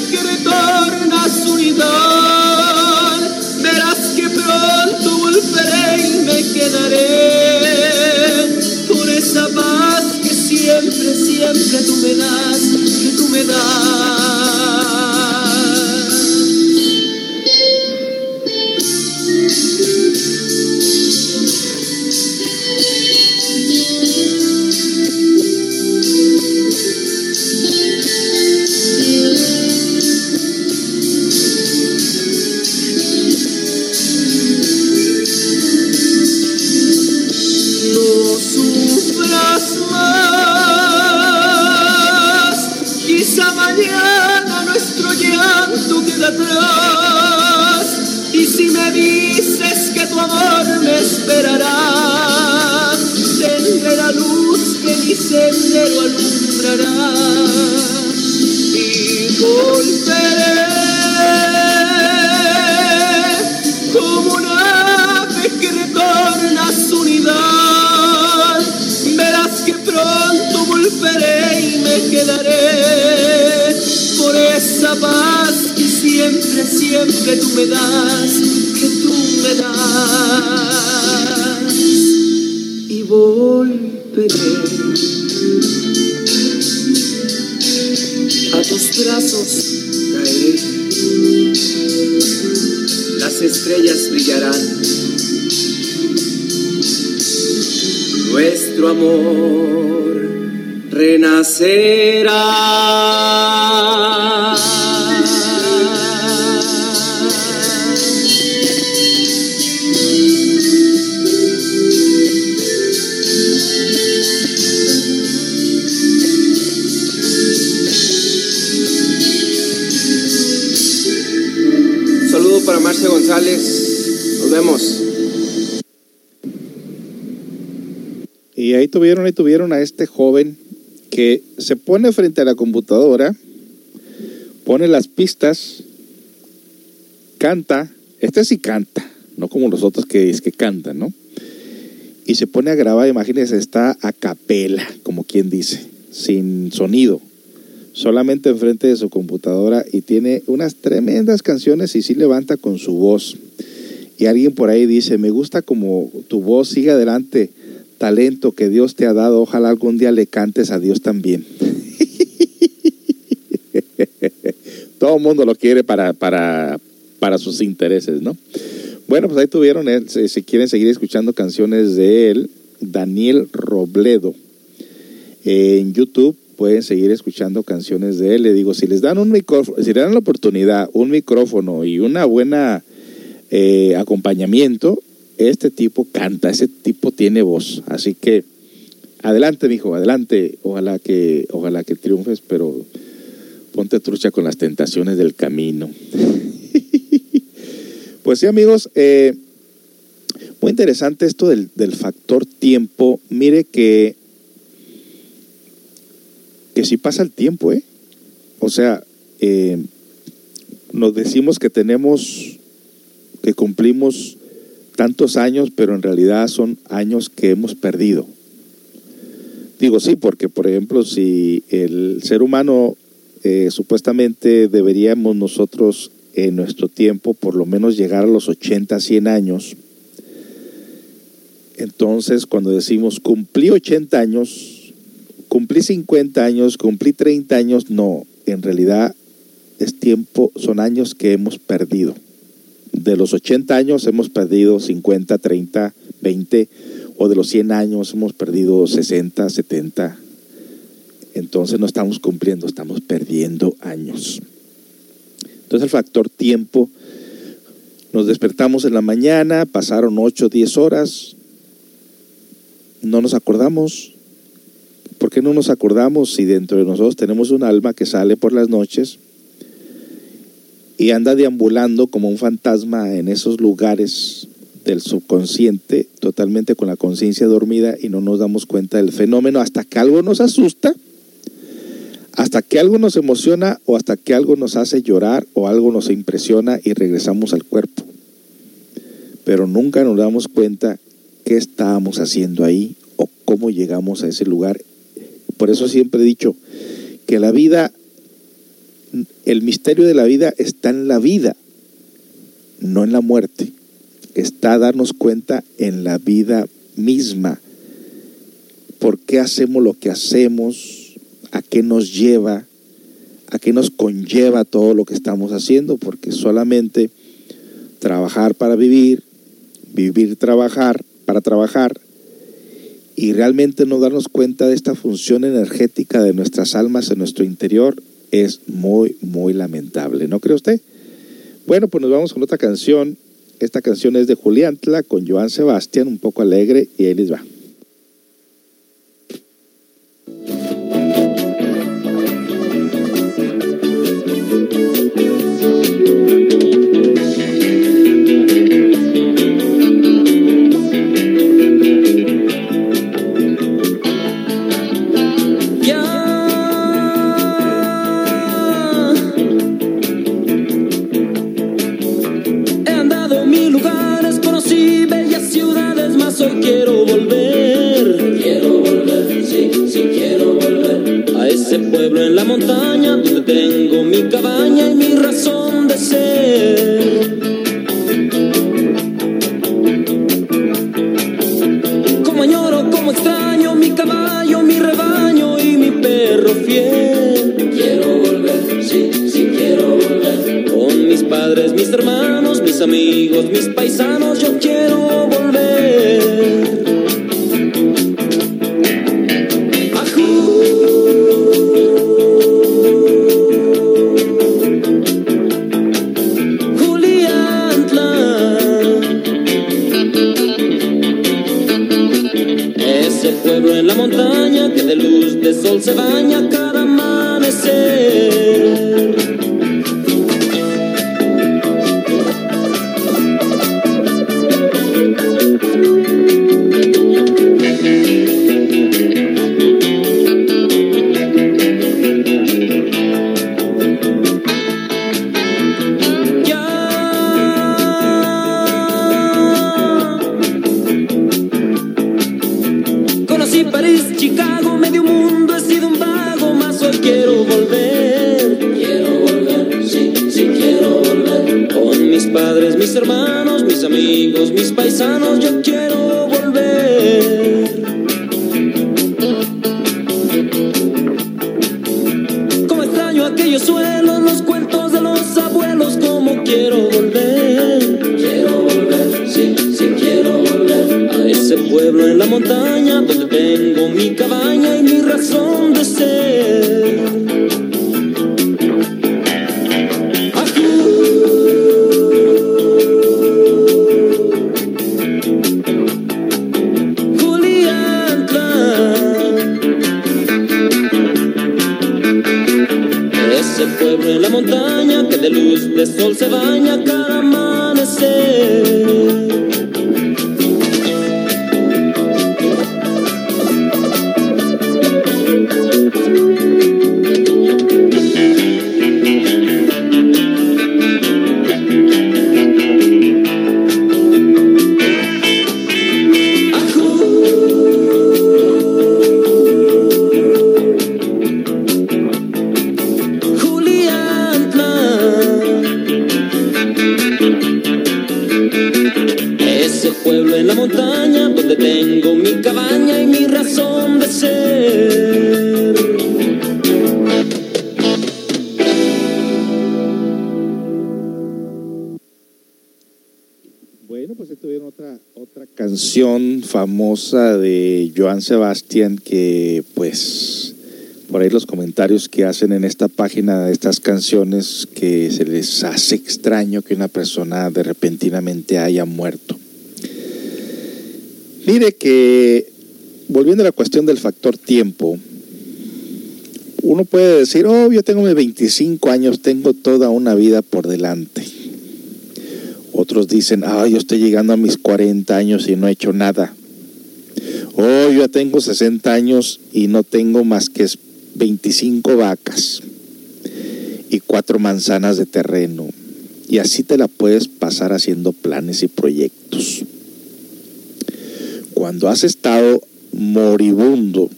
S9: Que retorna su unidad. Verás que pronto volveré y me quedaré por esa paz que siempre, siempre tú me das, que tú me das.
S2: Tuvieron, ahí tuvieron a este joven que se pone frente a la computadora, pone las pistas, canta, este sí canta, no como los otros que es que cantan, ¿no? Y se pone a grabar, imagínense, está a capela, como quien dice, sin sonido, solamente enfrente de su computadora y tiene unas tremendas canciones y sí levanta con su voz. Y alguien por ahí dice, me gusta como tu voz sigue adelante, talento que Dios te ha dado, ojalá algún día le cantes a Dios también. *laughs* Todo el mundo lo quiere para, para, para sus intereses, ¿no? Bueno, pues ahí tuvieron, si, si quieren seguir escuchando canciones de él, Daniel Robledo. Eh, en YouTube pueden seguir escuchando canciones de él. Le digo, si les dan un micrófono, si le dan la oportunidad, un micrófono y una buena eh, acompañamiento, este tipo canta, ese tipo tiene voz. Así que adelante, mijo, adelante. Ojalá que, ojalá que triunfes, pero ponte trucha con las tentaciones del camino. *laughs* pues sí, amigos, eh, muy interesante esto del, del factor tiempo. Mire que que sí pasa el tiempo, ¿eh? O sea, eh, nos decimos que tenemos, que cumplimos tantos años, pero en realidad son años que hemos perdido. Digo sí, porque por ejemplo, si el ser humano eh, supuestamente deberíamos nosotros en nuestro tiempo por lo menos llegar a los 80, 100 años, entonces cuando decimos cumplí 80 años, cumplí 50 años, cumplí 30 años, no, en realidad es tiempo, son años que hemos perdido. De los 80 años hemos perdido 50, 30, 20, o de los 100 años hemos perdido 60, 70. Entonces no estamos cumpliendo, estamos perdiendo años. Entonces el factor tiempo, nos despertamos en la mañana, pasaron 8, 10 horas, no nos acordamos, ¿Por qué no nos acordamos si dentro de nosotros tenemos un alma que sale por las noches y anda deambulando como un fantasma en esos lugares del subconsciente, totalmente con la conciencia dormida y no nos damos cuenta del fenómeno hasta que algo nos asusta, hasta que algo nos emociona o hasta que algo nos hace llorar o algo nos impresiona y regresamos al cuerpo. Pero nunca nos damos cuenta qué estábamos haciendo ahí o cómo llegamos a ese lugar por eso siempre he dicho que la vida, el misterio de la vida está en la vida, no en la muerte. Está a darnos cuenta en la vida misma. ¿Por qué hacemos lo que hacemos? ¿A qué nos lleva? ¿A qué nos conlleva todo lo que estamos haciendo? Porque solamente trabajar para vivir, vivir, trabajar para trabajar, y realmente no darnos cuenta de esta función energética de nuestras almas en nuestro interior es muy, muy lamentable. ¿No cree usted? Bueno, pues nos vamos con otra canción. Esta canción es de Julián Tla con Joan Sebastián, un poco alegre, y ahí les va.
S3: Y mi perro fiel. Quiero volver, sí
S10: padres, mis hermanos, mis amigos, mis paisanos, yo quiero volver. Ese pueblo en la montaña sol se baña cada de
S2: Joan Sebastián que pues por ahí los comentarios que hacen en esta página de estas canciones que se les hace extraño que una persona de repentinamente haya muerto. Mire que volviendo a la cuestión del factor tiempo, uno puede decir, oh, yo tengo mis 25 años, tengo toda una vida por delante. Otros dicen, ah, yo estoy llegando a mis 40 años y no he hecho nada. Oh, yo ya tengo 60 años y no tengo más que 25 vacas y cuatro manzanas de terreno. Y así te la puedes pasar haciendo planes y proyectos. Cuando has estado moribundo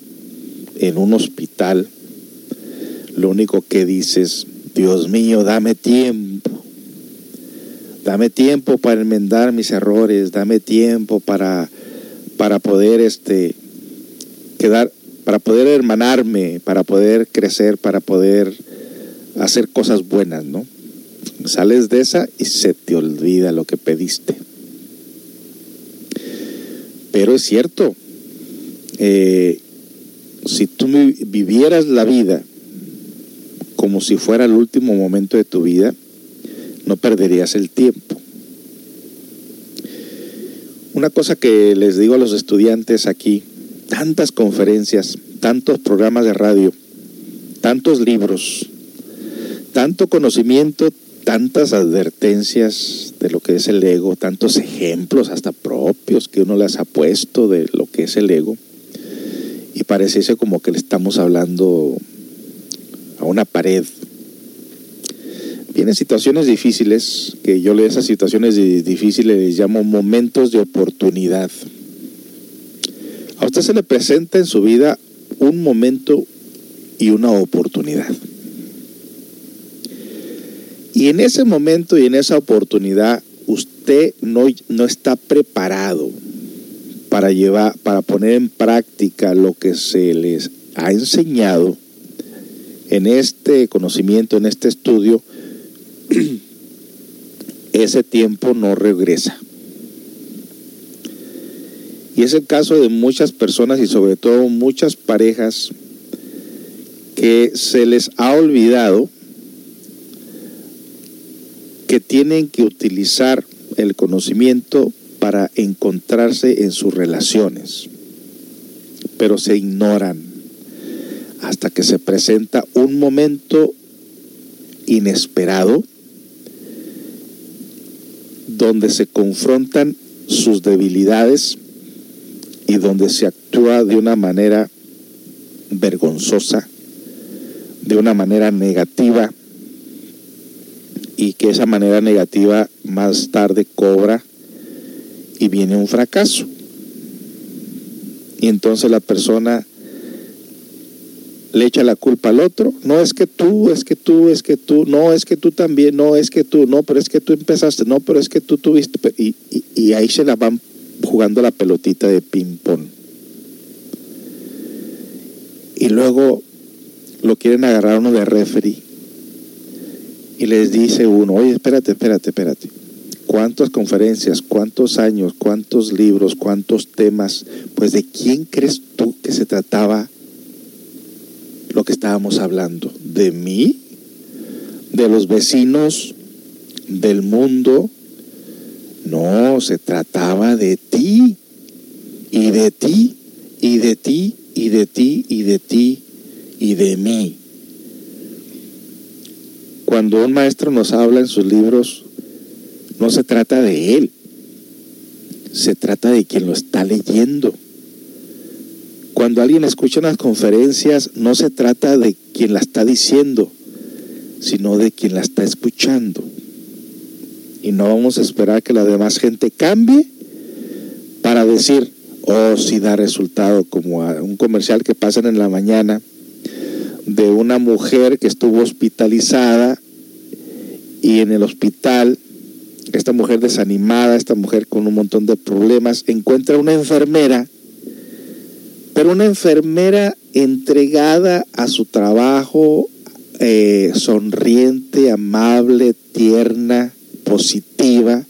S2: en un hospital, lo único que dices, Dios mío, dame tiempo. Dame tiempo para enmendar mis errores, dame tiempo para, para poder este, quedar, para poder hermanarme, para poder crecer, para poder hacer cosas buenas, ¿no? Sales de esa y se te olvida lo que pediste. Pero es cierto, eh, si tú vivieras la vida como si fuera el último momento de tu vida, no perderías el tiempo. Una cosa que les digo a los estudiantes aquí, tantas conferencias, tantos programas de radio, tantos libros, tanto conocimiento, tantas advertencias de lo que es el ego, tantos ejemplos hasta propios que uno les ha puesto de lo que es el ego, y pareciese como que le estamos hablando a una pared. Vienen situaciones difíciles, que yo esas situaciones difíciles les llamo momentos de oportunidad. A usted se le presenta en su vida un momento y una oportunidad. Y en ese momento y en esa oportunidad usted no, no está preparado para llevar, para poner en práctica lo que se les ha enseñado en este conocimiento, en este estudio, *clears throat* ese tiempo no regresa. Y es el caso de muchas personas y sobre todo muchas parejas que se les ha olvidado que tienen que utilizar el conocimiento para encontrarse en sus relaciones, pero se ignoran hasta que se presenta un momento inesperado donde se confrontan sus debilidades y donde se actúa de una manera vergonzosa, de una manera negativa y que esa manera negativa más tarde cobra y viene un fracaso. Y entonces la persona le echa la culpa al otro. No es que tú, es que tú, es que tú, no es que tú también, no es que tú, no, pero es que tú empezaste, no, pero es que tú tuviste. Y, ahí se la van jugando la pelotita de ping-pong. Y luego lo quieren agarrar uno de referee. Y les dice uno, oye, espérate, espérate, espérate. ¿Cuántas conferencias, cuántos años, cuántos libros, cuántos temas? Pues de quién crees tú que se trataba lo que estábamos hablando? ¿De mí? ¿De los vecinos? ¿Del mundo? No, se trataba de ti, y de ti, y de ti, y de ti, y de ti, y de mí. Cuando un maestro nos habla en sus libros, no se trata de él, se trata de quien lo está leyendo. Cuando alguien escucha unas conferencias, no se trata de quien la está diciendo, sino de quien la está escuchando. Y no vamos a esperar que la demás gente cambie para decir, oh, si da resultado, como a un comercial que pasan en la mañana de una mujer que estuvo hospitalizada y en el hospital, esta mujer desanimada, esta mujer con un montón de problemas, encuentra una enfermera, pero una enfermera entregada a su trabajo, eh, sonriente, amable, tierna, positiva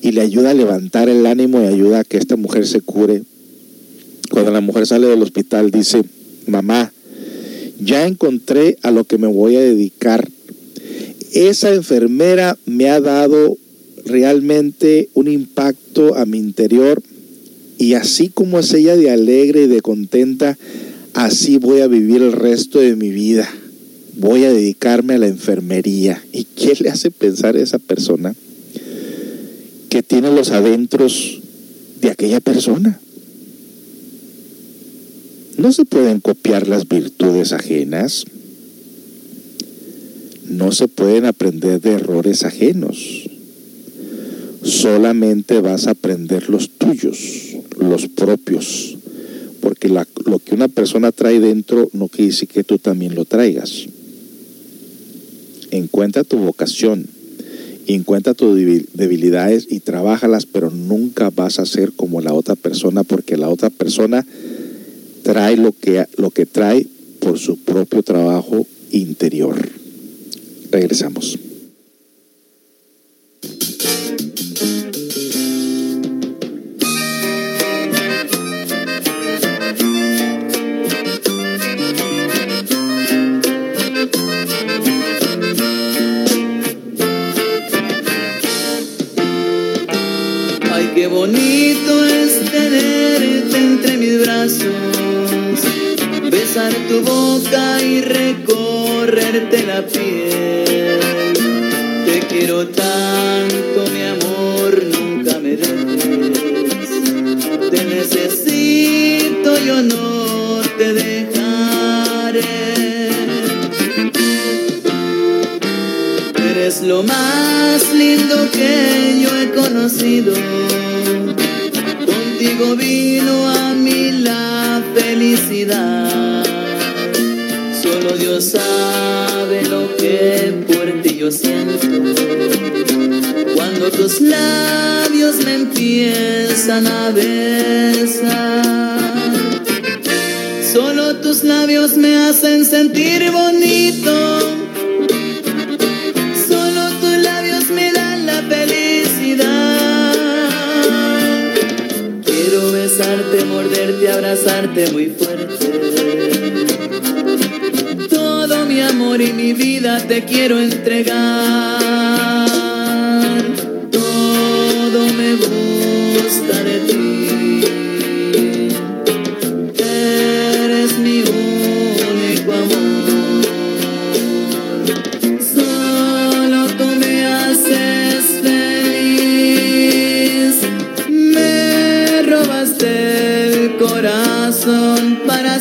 S2: y le ayuda a levantar el ánimo y ayuda a que esta mujer se cure. Cuando la mujer sale del hospital dice, mamá, ya encontré a lo que me voy a dedicar. Esa enfermera me ha dado realmente un impacto a mi interior y así como es ella de alegre y de contenta, así voy a vivir el resto de mi vida voy a dedicarme a la enfermería. ¿Y qué le hace pensar a esa persona que tiene los adentros de aquella persona? No se pueden copiar las virtudes ajenas. No se pueden aprender de errores ajenos. Solamente vas a aprender los tuyos, los propios. Porque lo que una persona trae dentro no quiere decir que tú también lo traigas encuentra tu vocación, encuentra tus debilidades y trabájalas, pero nunca vas a ser como la otra persona porque la otra persona trae lo que, lo que trae por su propio trabajo interior. Regresamos.
S11: Bonito es tenerte entre mis brazos, besar tu boca y recorrerte la piel. Te quiero tanto, mi amor, nunca me dejes. Te necesito, yo no te dejaré. Eres lo más lindo que yo he conocido contigo vino a mí la felicidad. Solo Dios sabe lo que por ti yo siento. Cuando tus labios me empiezan a besar. Solo tus labios me hacen sentir bonito. Abrazarte muy fuerte. Todo mi amor y mi vida te quiero entregar. Todo me gusta de ti.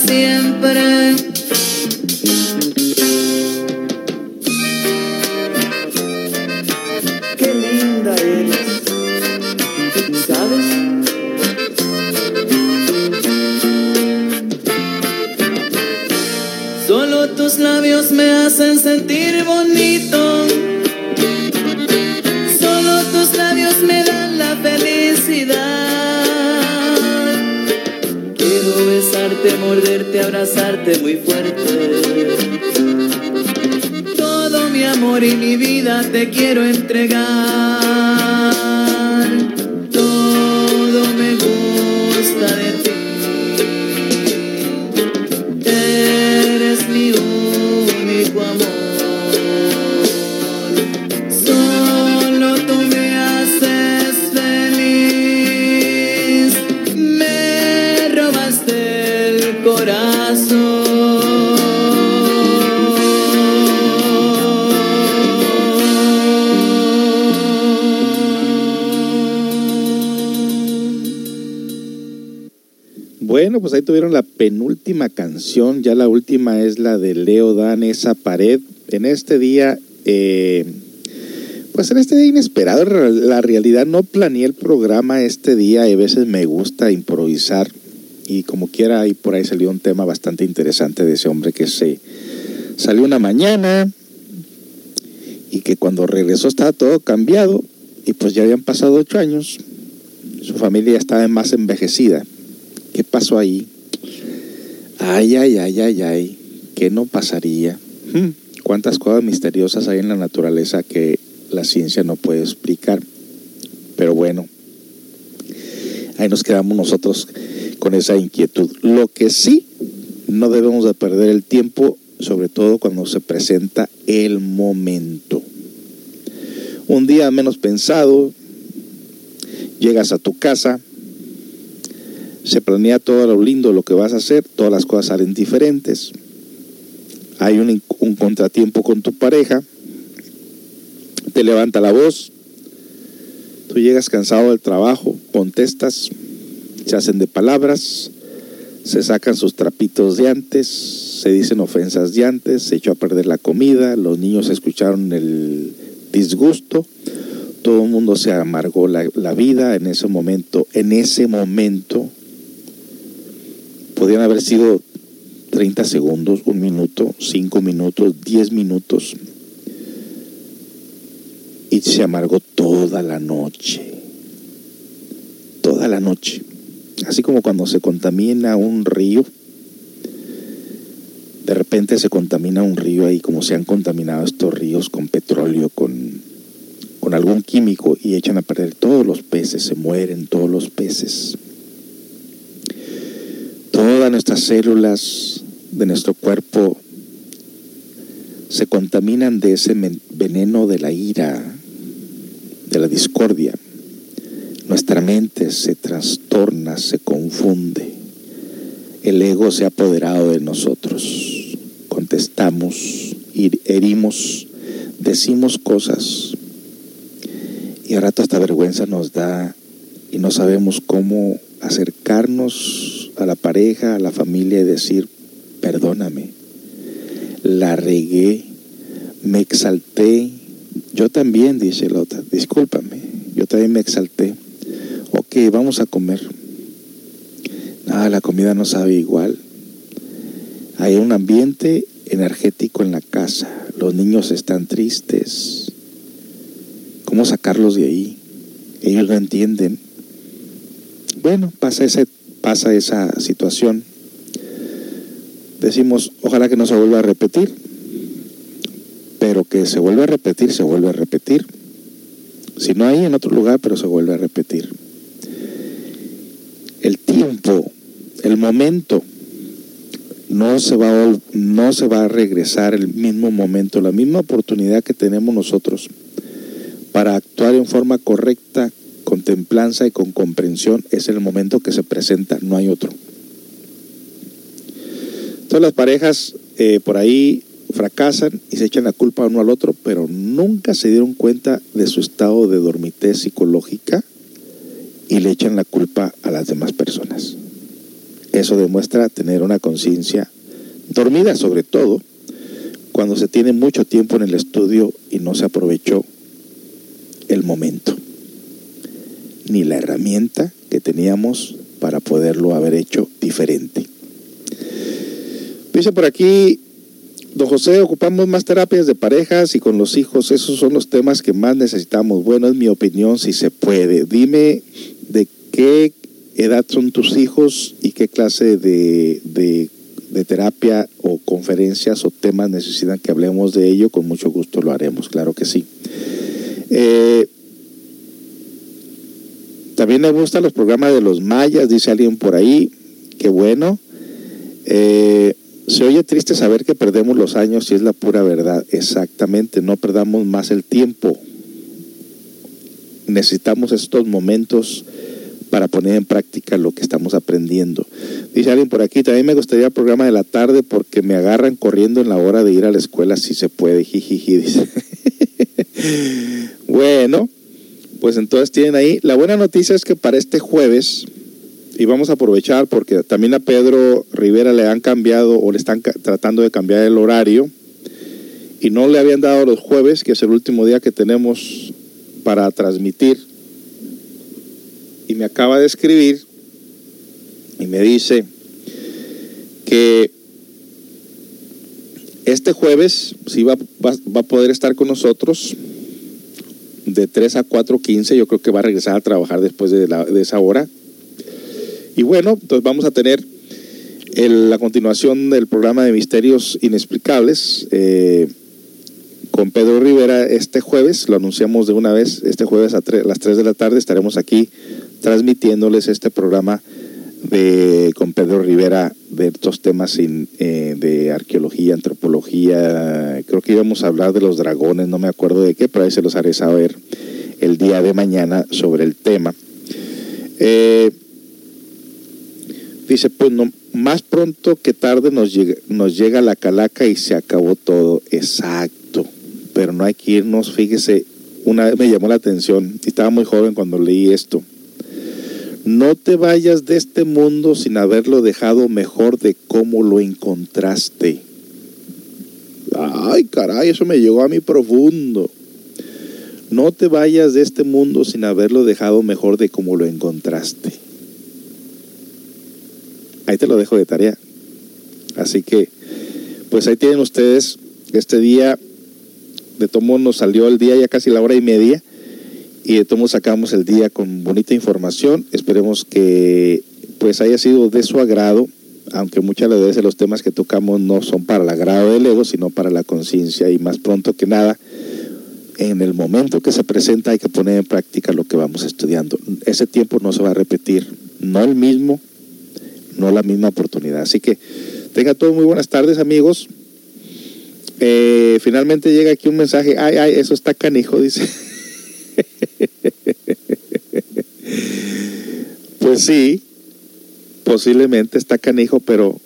S11: Siempre. Morderte, abrazarte muy fuerte. Todo mi amor y mi vida te quiero entregar.
S2: Tuvieron la penúltima canción, ya la última es la de Leo Dan, esa pared. En este día, eh, pues en este día inesperado, la realidad no planeé el programa este día a veces me gusta improvisar y como quiera y por ahí salió un tema bastante interesante de ese hombre que se salió una mañana y que cuando regresó estaba todo cambiado y pues ya habían pasado ocho años, su familia estaba más envejecida. ¿Qué pasó ahí? Ay, ay, ay, ay, ay, ¿qué no pasaría? Hmm, ¿Cuántas cosas misteriosas hay en la naturaleza que la ciencia no puede explicar? Pero bueno, ahí nos quedamos nosotros con esa inquietud. Lo que sí, no debemos de perder el tiempo, sobre todo cuando se presenta el momento. Un día menos pensado, llegas a tu casa, se planea todo lo lindo, lo que vas a hacer, todas las cosas salen diferentes. Hay un, contratiempo con tu pareja, te levanta la voz, tú llegas cansado del trabajo, contestas, se hacen de palabras, se sacan sus trapitos de antes, se dicen ofensas de antes, se echó a perder la comida, los niños escucharon el disgusto, todo el mundo se amargó la vida en ese momento, en ese momento podían haber sido 30 segundos, un minuto, 5 minutos, 10 minutos. Y se amargó toda la noche. Toda la noche. Así como cuando se contamina un río. De repente se contamina un río ahí, como se han contaminado estos ríos con petróleo, con, con algún químico y echan a perder todos los peces, se mueren todos los peces todas nuestras células de nuestro cuerpo se contaminan de ese veneno de la ira, de la discordia. Nuestra mente se trastorna, se confunde. El ego se ha apoderado de nosotros. Contestamos, herimos, decimos cosas y a rato hasta vergüenza nos da y no sabemos cómo acercarnos a la pareja, a la familia y decir, perdóname, la regué, me exalté, yo también, dice la otra, discúlpame, yo también me exalté, ok, vamos a comer. Nada, la comida no sabe igual. Hay un ambiente energético en la casa, los niños están tristes. ¿Cómo sacarlos de ahí? Ellos no entienden. Bueno, pasa ese pasa esa situación, decimos, ojalá que no se vuelva a repetir, pero que se vuelva a repetir, se vuelve a repetir. Si no hay en otro lugar, pero se vuelve a repetir. El tiempo el momento no se va no se va a regresar el mismo momento, la misma oportunidad que tenemos nosotros para actuar en forma correcta, con templanza y con comprensión es el momento que se presenta, no hay otro. Todas las parejas eh, por ahí fracasan y se echan la culpa uno al otro, pero nunca se dieron cuenta de su estado de dormitez psicológica y le echan la culpa a las demás personas. Eso demuestra tener una conciencia dormida sobre todo cuando se tiene mucho tiempo en el estudio y no se aprovechó el momento, ni la herramienta que teníamos para poderlo haber hecho diferente. Dice por aquí, don José, ocupamos más terapias de parejas y con los hijos, esos son los temas que más necesitamos. Bueno, es mi opinión, si se puede. Dime de qué edad son tus hijos y qué clase de, de, terapia o conferencias o temas necesitan que hablemos de ello. Con mucho gusto lo haremos, claro que sí. Eh, también me gustan los programas de los mayas, dice alguien por ahí. Qué bueno. Eh, se oye triste saber que perdemos los años y es la pura verdad. Exactamente, no perdamos más el tiempo. Necesitamos estos momentos para poner en práctica lo que estamos aprendiendo. Dice alguien por aquí, también me gustaría el programa de la tarde porque me agarran corriendo en la hora de ir a la escuela si se puede, jijiji, dice. *laughs* bueno, pues entonces tienen ahí. La buena noticia es que para este jueves, y vamos a aprovechar porque también a Pedro Rivera le han cambiado o le están tratando de cambiar el horario y no le habían dado los jueves, que es el último día que tenemos para transmitir y me acaba de escribir y me dice que este jueves sí va, va, a poder estar con nosotros de 3 a 4.15. Yo creo que va a regresar a trabajar después de, la, de esa hora. Y bueno, entonces vamos a tener el, la continuación del programa de Misterios Inexplicables. Eh, con Pedro Rivera este jueves, lo anunciamos de una vez, este jueves a las 3 de la tarde estaremos aquí transmitiéndoles este programa de, con Pedro Rivera de estos temas eh, de arqueología, antropología, creo que íbamos a hablar de los dragones, no me acuerdo de qué, pero ahí se los haré saber el día de mañana sobre el tema. Eh, dice, pues no, más pronto que tarde nos llega, nos llega la calaca y se acabó todo. Exacto pero no hay que irnos. Fíjese, una vez me llamó la atención, estaba muy joven cuando leí esto. No te vayas de este mundo sin haberlo dejado mejor de cómo lo encontraste. Ay, caray, eso me llegó a mí profundo. No te vayas de este mundo sin haberlo dejado mejor de cómo lo encontraste. Ahí te lo dejo de tarea. Así que, pues ahí tienen ustedes este día de tomo nos salió el día ya casi la hora y media y de tomo sacamos el día con bonita información. Esperemos que pues haya sido de su agrado, aunque muchas veces los temas que tocamos no son para el agrado del ego, sino para la conciencia y más pronto que nada, en el momento que se presenta hay que poner en práctica lo que vamos estudiando. Ese tiempo no se va a repetir, no el mismo, no la misma oportunidad. Así que tenga todos muy buenas tardes amigos. Eh, finalmente llega aquí un mensaje, ay, ay, eso está canijo, dice. *laughs* *laughs* pues sí, posiblemente está canijo, pero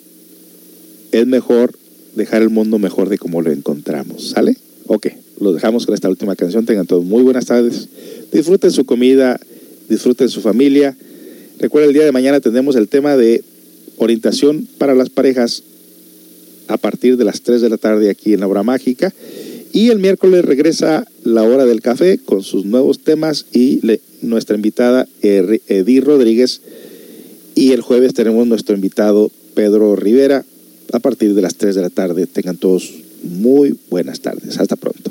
S2: es mejor dejar el mundo mejor de como lo encontramos, ¿sale? Ok, lo dejamos con esta última canción. Tengan todos muy buenas tardes. Disfruten su comida, disfruten su familia. Recuerden, el día de mañana tendremos el tema de orientación para las parejas a partir de las 3 de la tarde aquí en la hora mágica. Y el miércoles regresa la hora del café con sus nuevos temas y nuestra invitada Edith Rodríguez. Y el jueves tenemos nuestro invitado Pedro Rivera a partir de las 3 de la tarde. Tengan todos muy buenas tardes. Hasta pronto.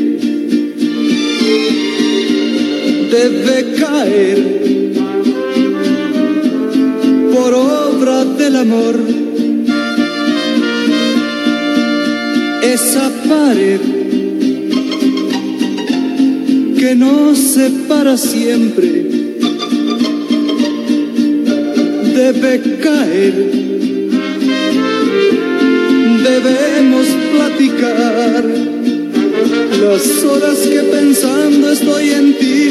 S12: debe caer por obra del amor. Esa pared que nos separa siempre debe caer. Debemos platicar las horas que pensando estoy en ti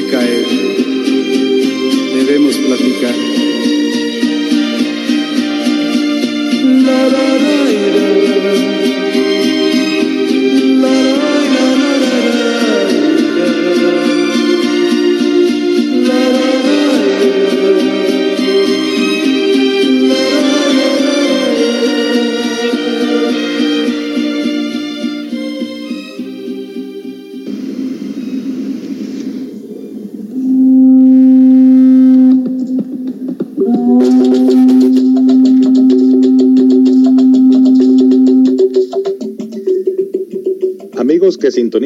S12: debe caer, debemos platicar. La, la, la, la, la,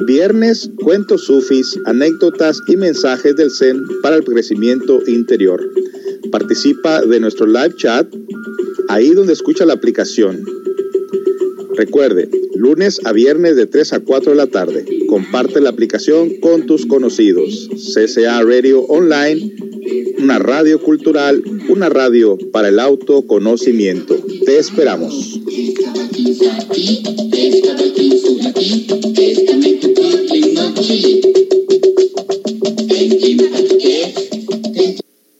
S2: Viernes, cuentos sufis, anécdotas y mensajes del Zen para el crecimiento interior. Participa de nuestro live chat ahí donde escucha la aplicación. Recuerde, lunes a viernes de 3 a 4 de la tarde. Comparte la aplicación con tus conocidos. CCA Radio Online, una radio cultural, una radio para el autoconocimiento. Te esperamos.